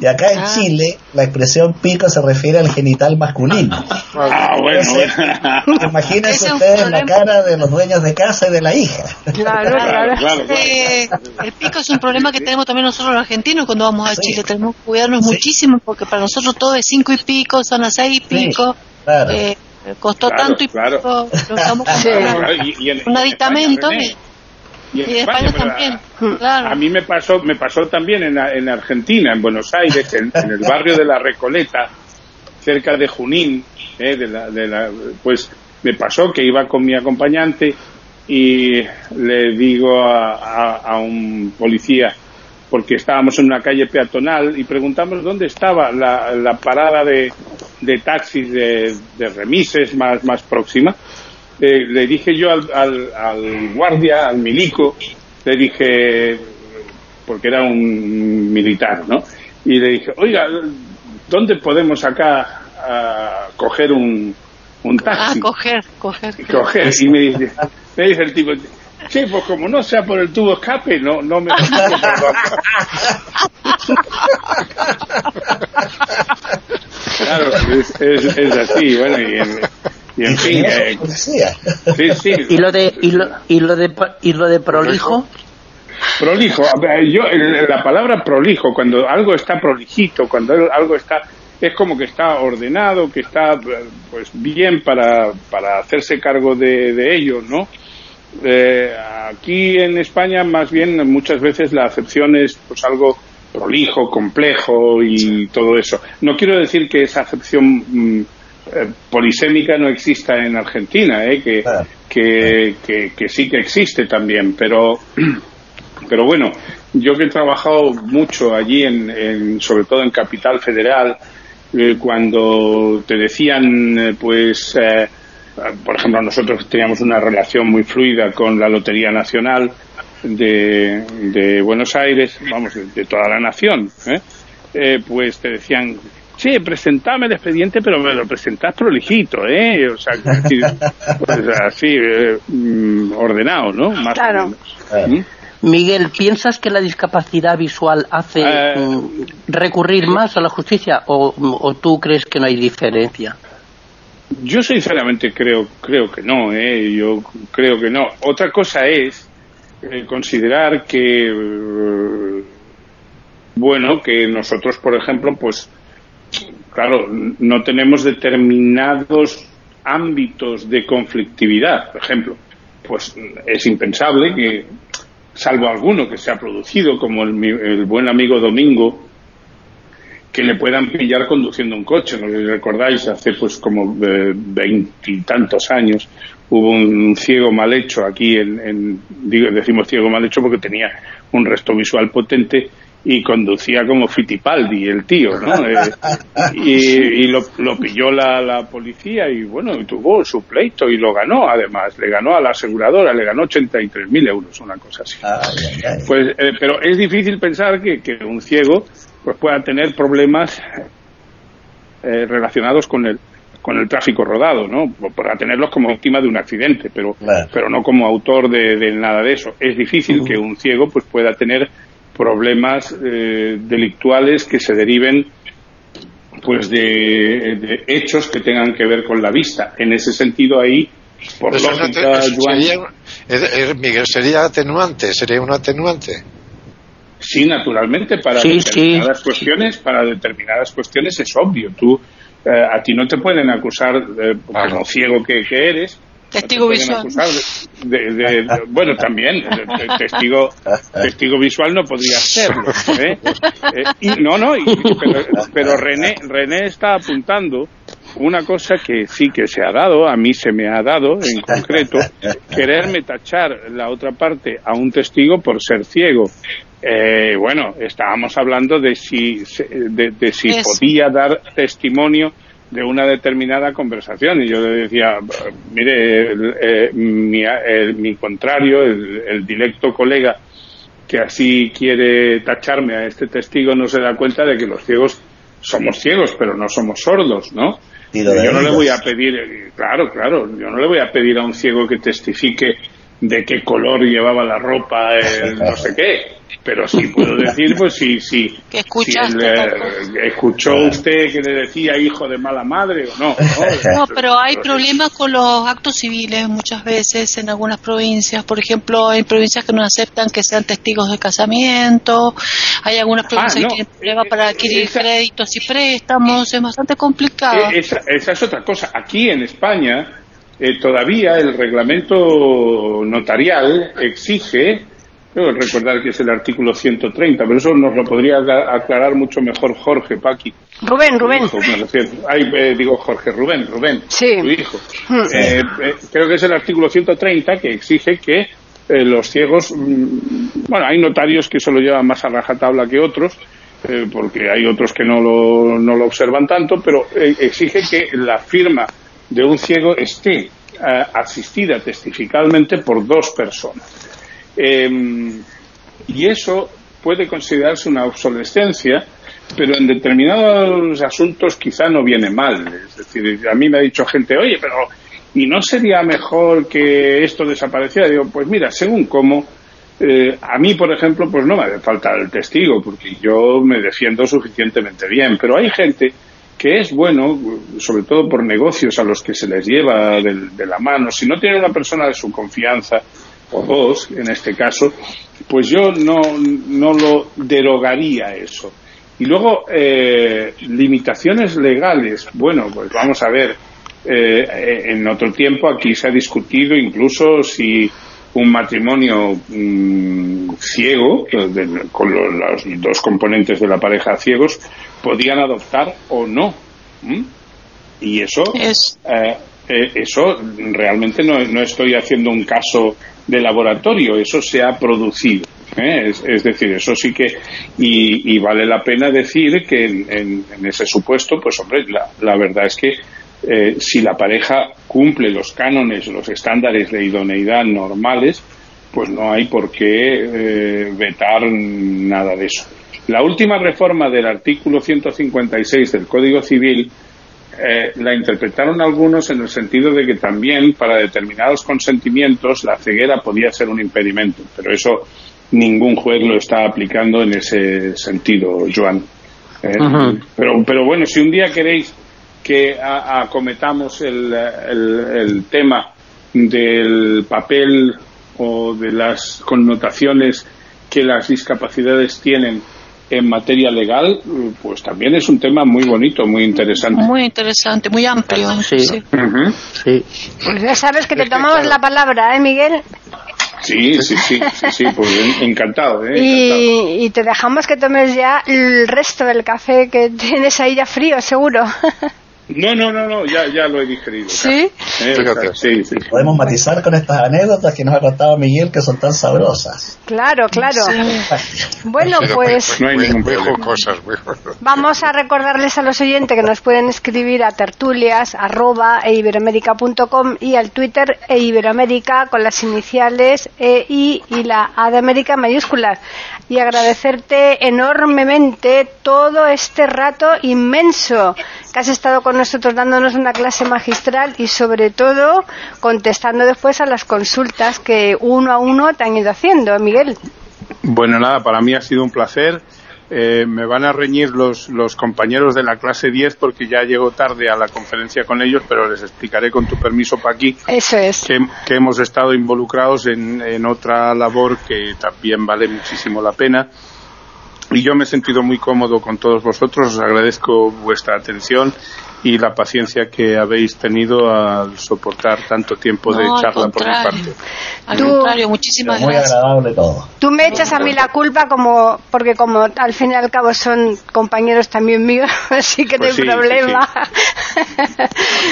Y acá en ah. Chile, la expresión pico se refiere al genital masculino. Ah, bueno. Entonces, imagínense ustedes la cara de los dueños de casa y de la hija. Claro, claro. claro, eh, el pico es un problema que tenemos también nosotros los argentinos cuando vamos a sí. Chile. Tenemos que cuidarnos sí. muchísimo porque para nosotros todo es cinco y pico, son a seis y pico. Sí, claro. eh, costó claro, tanto y claro. pico, lo estamos y, y en, un aditamento. España, y en, y en España, España también. A, claro. a, mí me pasó, me pasó también en, en Argentina, en Buenos Aires, en, en, el barrio de la Recoleta, cerca de Junín, eh, de la, de la, pues me pasó que iba con mi acompañante y le digo a, a, a un policía, porque estábamos en una calle peatonal y preguntamos dónde estaba la, la parada de, de taxis de, de, remises más, más próxima eh, le dije yo al, al, al, guardia, al milico, le dije, porque era un militar, ¿no? Y le dije, oiga, ¿dónde podemos acá uh, coger un, un taxi? Ah, coger, coger. Coger. Y me dice, me dice el tipo, Sí, pues como no sea por el tubo escape, no, no me. claro, es, es, es, así, bueno, y en, y en fin. Eh, sí, sí. ¿Y lo de, y lo, y lo de, y lo de prolijo? Prolijo, yo, la palabra prolijo, cuando algo está prolijito, cuando algo está es como que está ordenado, que está pues bien para, para hacerse cargo de, de ello, ¿no? Eh, aquí en España más bien muchas veces la acepción es pues algo prolijo, complejo y todo eso. No quiero decir que esa acepción mm, polisémica no exista en Argentina, eh, que, ah. que, que, que, sí que existe también, pero, pero bueno, yo que he trabajado mucho allí, en, en sobre todo en Capital Federal, eh, cuando te decían, eh, pues, eh, por ejemplo, nosotros teníamos una relación muy fluida con la Lotería Nacional de, de Buenos Aires, vamos, de, de toda la nación, ¿eh? Eh, pues te decían, sí, presentame el expediente, pero me lo presentás prolijito, ¿eh? O sea, pues así, eh, ordenado, ¿no? Más claro. o menos. ¿Mm? Miguel, ¿piensas que la discapacidad visual hace eh, recurrir más a la justicia o, o tú crees que no hay diferencia? Yo sinceramente creo creo que no, ¿eh? yo creo que no. Otra cosa es eh, considerar que bueno que nosotros, por ejemplo, pues claro, no tenemos determinados ámbitos de conflictividad, por ejemplo, pues es impensable que salvo alguno que se ha producido como el, el buen amigo Domingo que le puedan pillar conduciendo un coche. No recordáis, hace pues como eh, veintitantos años hubo un ciego mal hecho aquí, en, decimos ciego mal hecho porque tenía un resto visual potente y conducía como Fittipaldi el tío, ¿no? Eh, y, lo, pilló la, la, policía y bueno, tuvo su pleito y lo ganó además, le ganó a la aseguradora, le ganó 83.000 euros, una cosa así. Pues, eh, pero es difícil pensar que, que un ciego pues pueda tener problemas eh, relacionados con el con el tráfico rodado, ¿no? Para tenerlos como víctima de un accidente, pero pero no como autor de, nada de eso. Es difícil que un ciego pues pueda tener problemas eh, delictuales que se deriven pues de, hechos que tengan que ver con la vista. En ese sentido ahí por lógica, Miguel, sería atenuante, sería un atenuante. Sí, naturalmente, para determinadas cuestiones, para determinadas cuestiones es obvio. Tú, eh, a ti no te pueden acusar, de, como ciego que, eres, Testigo visual. De, bueno, también, testigo, testigo visual no podría serlo. ¿eh? Eh, y, no, no, pero, pero, René, René está apuntando una cosa que sí que se ha dado, a mí se me ha dado en concreto, quererme tachar la otra parte a un testigo por ser ciego. Eh, bueno, estábamos hablando de si, de, si podía dar testimonio de una determinada conversación. Y yo le decía, mire, eh, mi, contrario, el, directo colega que así quiere tacharme a este testigo no se da cuenta de que los ciegos somos ciegos, pero no somos sordos, ¿no? yo no le voy a pedir, claro, claro, yo no le voy a pedir a un ciego que testifique de qué color llevaba la ropa, el no sé qué pero sí puedo decir, pues sí, sí. ¿Que escuchó usted que le decía hijo de mala madre o no? No, pero hay problemas con los actos civiles muchas veces en algunas provincias. Por ejemplo, hay provincias que no aceptan que sean testigos de casamiento. Hay algunas ah, provincias que tienen problemas para adquirir créditos y préstamos. Es bastante complicado. Eh, esa, esa es otra cosa. Aquí en España. Eh, todavía el reglamento notarial exige Debo recordar que es el artículo 130, pero eso nos lo podría aclarar mucho mejor Jorge Paqui. Rubén, Rubén. Eh, digo Jorge, Rubén, Rubén, sí. tu hijo. Hmm. Eh, eh, creo que es el artículo 130 que exige que los ciegos, mm, bueno, hay notarios que se lo llevan más a rajatabla que otros, porque hay otros que no lo, no lo observan tanto, pero exige que la firma de un ciego esté asistida testificalmente por dos personas. Em, y eso puede considerarse una obsolescencia, pero en determinados asuntos quizá no viene mal. Es decir, a mí me ha dicho gente, oye, pero ¿y no sería mejor que esto desapareciera? Digo, pues mira, según cómo, eh, a mí, por ejemplo, pues no me hace falta el testigo, porque yo me defiendo suficientemente bien, pero hay gente que es bueno, sobre todo por negocios a los que se les lleva de la mano, si no tiene una persona de su confianza, o dos en este caso, pues yo no, no lo derogaría eso. Y luego, eh, limitaciones legales. Bueno, pues vamos a ver, eh, en otro tiempo aquí se ha discutido incluso si un matrimonio mm, ciego, con los, dos componentes de la pareja ciegos, podían adoptar o no. Y eso, eh, eso realmente no, no estoy haciendo un caso de laboratorio, eso se ha producido. ¿eh? Es, decir, eso sí que, y, vale la pena decir que en, ese supuesto, pues hombre, la, verdad es que eh, si la pareja cumple los cánones, los estándares de idoneidad normales, pues no hay por qué eh, vetar nada de eso. La última reforma del artículo 156 del Código Civil eh, la interpretaron algunos en el sentido de que también para determinados consentimientos la ceguera podía ser un impedimento, pero eso ningún juez lo está aplicando en ese sentido, Joan. Eh, pero, pero bueno, si un día queréis que acometamos el, el tema del papel o de las connotaciones que las discapacidades tienen en materia legal, pues también es un tema muy bonito, muy interesante. Muy interesante, muy amplio. Sí. Pues ya sabes que te tomamos la palabra, ¿eh, Miguel? Sí, sí, sí, sí, sí, pues encantado, ¿eh? Y, y te dejamos que tomes ya el resto del café que tienes ahí ya frío, seguro. No, no, no, no, ya, ya lo he digerido. ¿Sí? Eh, sí, sí. Podemos matizar con estas anécdotas que nos ha contado Miguel que son tan sabrosas. Claro, claro. Bueno, pues No hay ningún cosas, vamos a recordarles a los oyentes que nos pueden escribir a tertulias arroba e iberoamérica.com y al Twitter e iberoamérica con las iniciales E, I y la A de América mayúsculas. Y agradecerte enormemente todo este rato inmenso que has estado con nosotros dándonos una clase magistral y sobre todo contestando después a las consultas que uno a uno te han ido haciendo, Miguel. Bueno, nada, para mí ha sido un placer. Eh, me van a reñir los, los compañeros de la clase 10 porque ya llego tarde a la conferencia con ellos, pero les explicaré con tu permiso, Paqui, Eso es. que, que hemos estado involucrados en, en otra labor que también vale muchísimo la pena. Y yo me he sentido muy cómodo con todos vosotros. Os agradezco vuestra atención y la paciencia que habéis tenido al soportar tanto tiempo de No, al charla por mi parte. Al Tú- contrario, muchísimas Muy gracias. agradable todo. Tú me echas a mí la culpa como porque como al fin y al cabo son compañeros también míos, así que Pues no hay sí, sí, problema.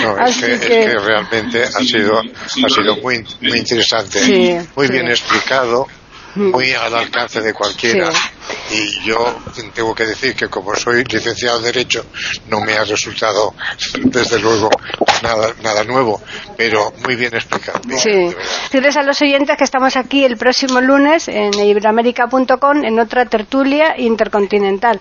No, es Así que, es que- que realmente ha sido, ha sido muy, muy interesante, Sí, muy sí. bien explicado, muy al alcance de cualquiera. Y yo tengo que decir que como soy licenciado en Derecho, no me ha resultado, desde luego, nada, nada nuevo, pero muy bien explicado. bien, Sí. Decirles a los oyentes que estamos aquí el próximo lunes en iberoamérica.com en otra tertulia intercontinental.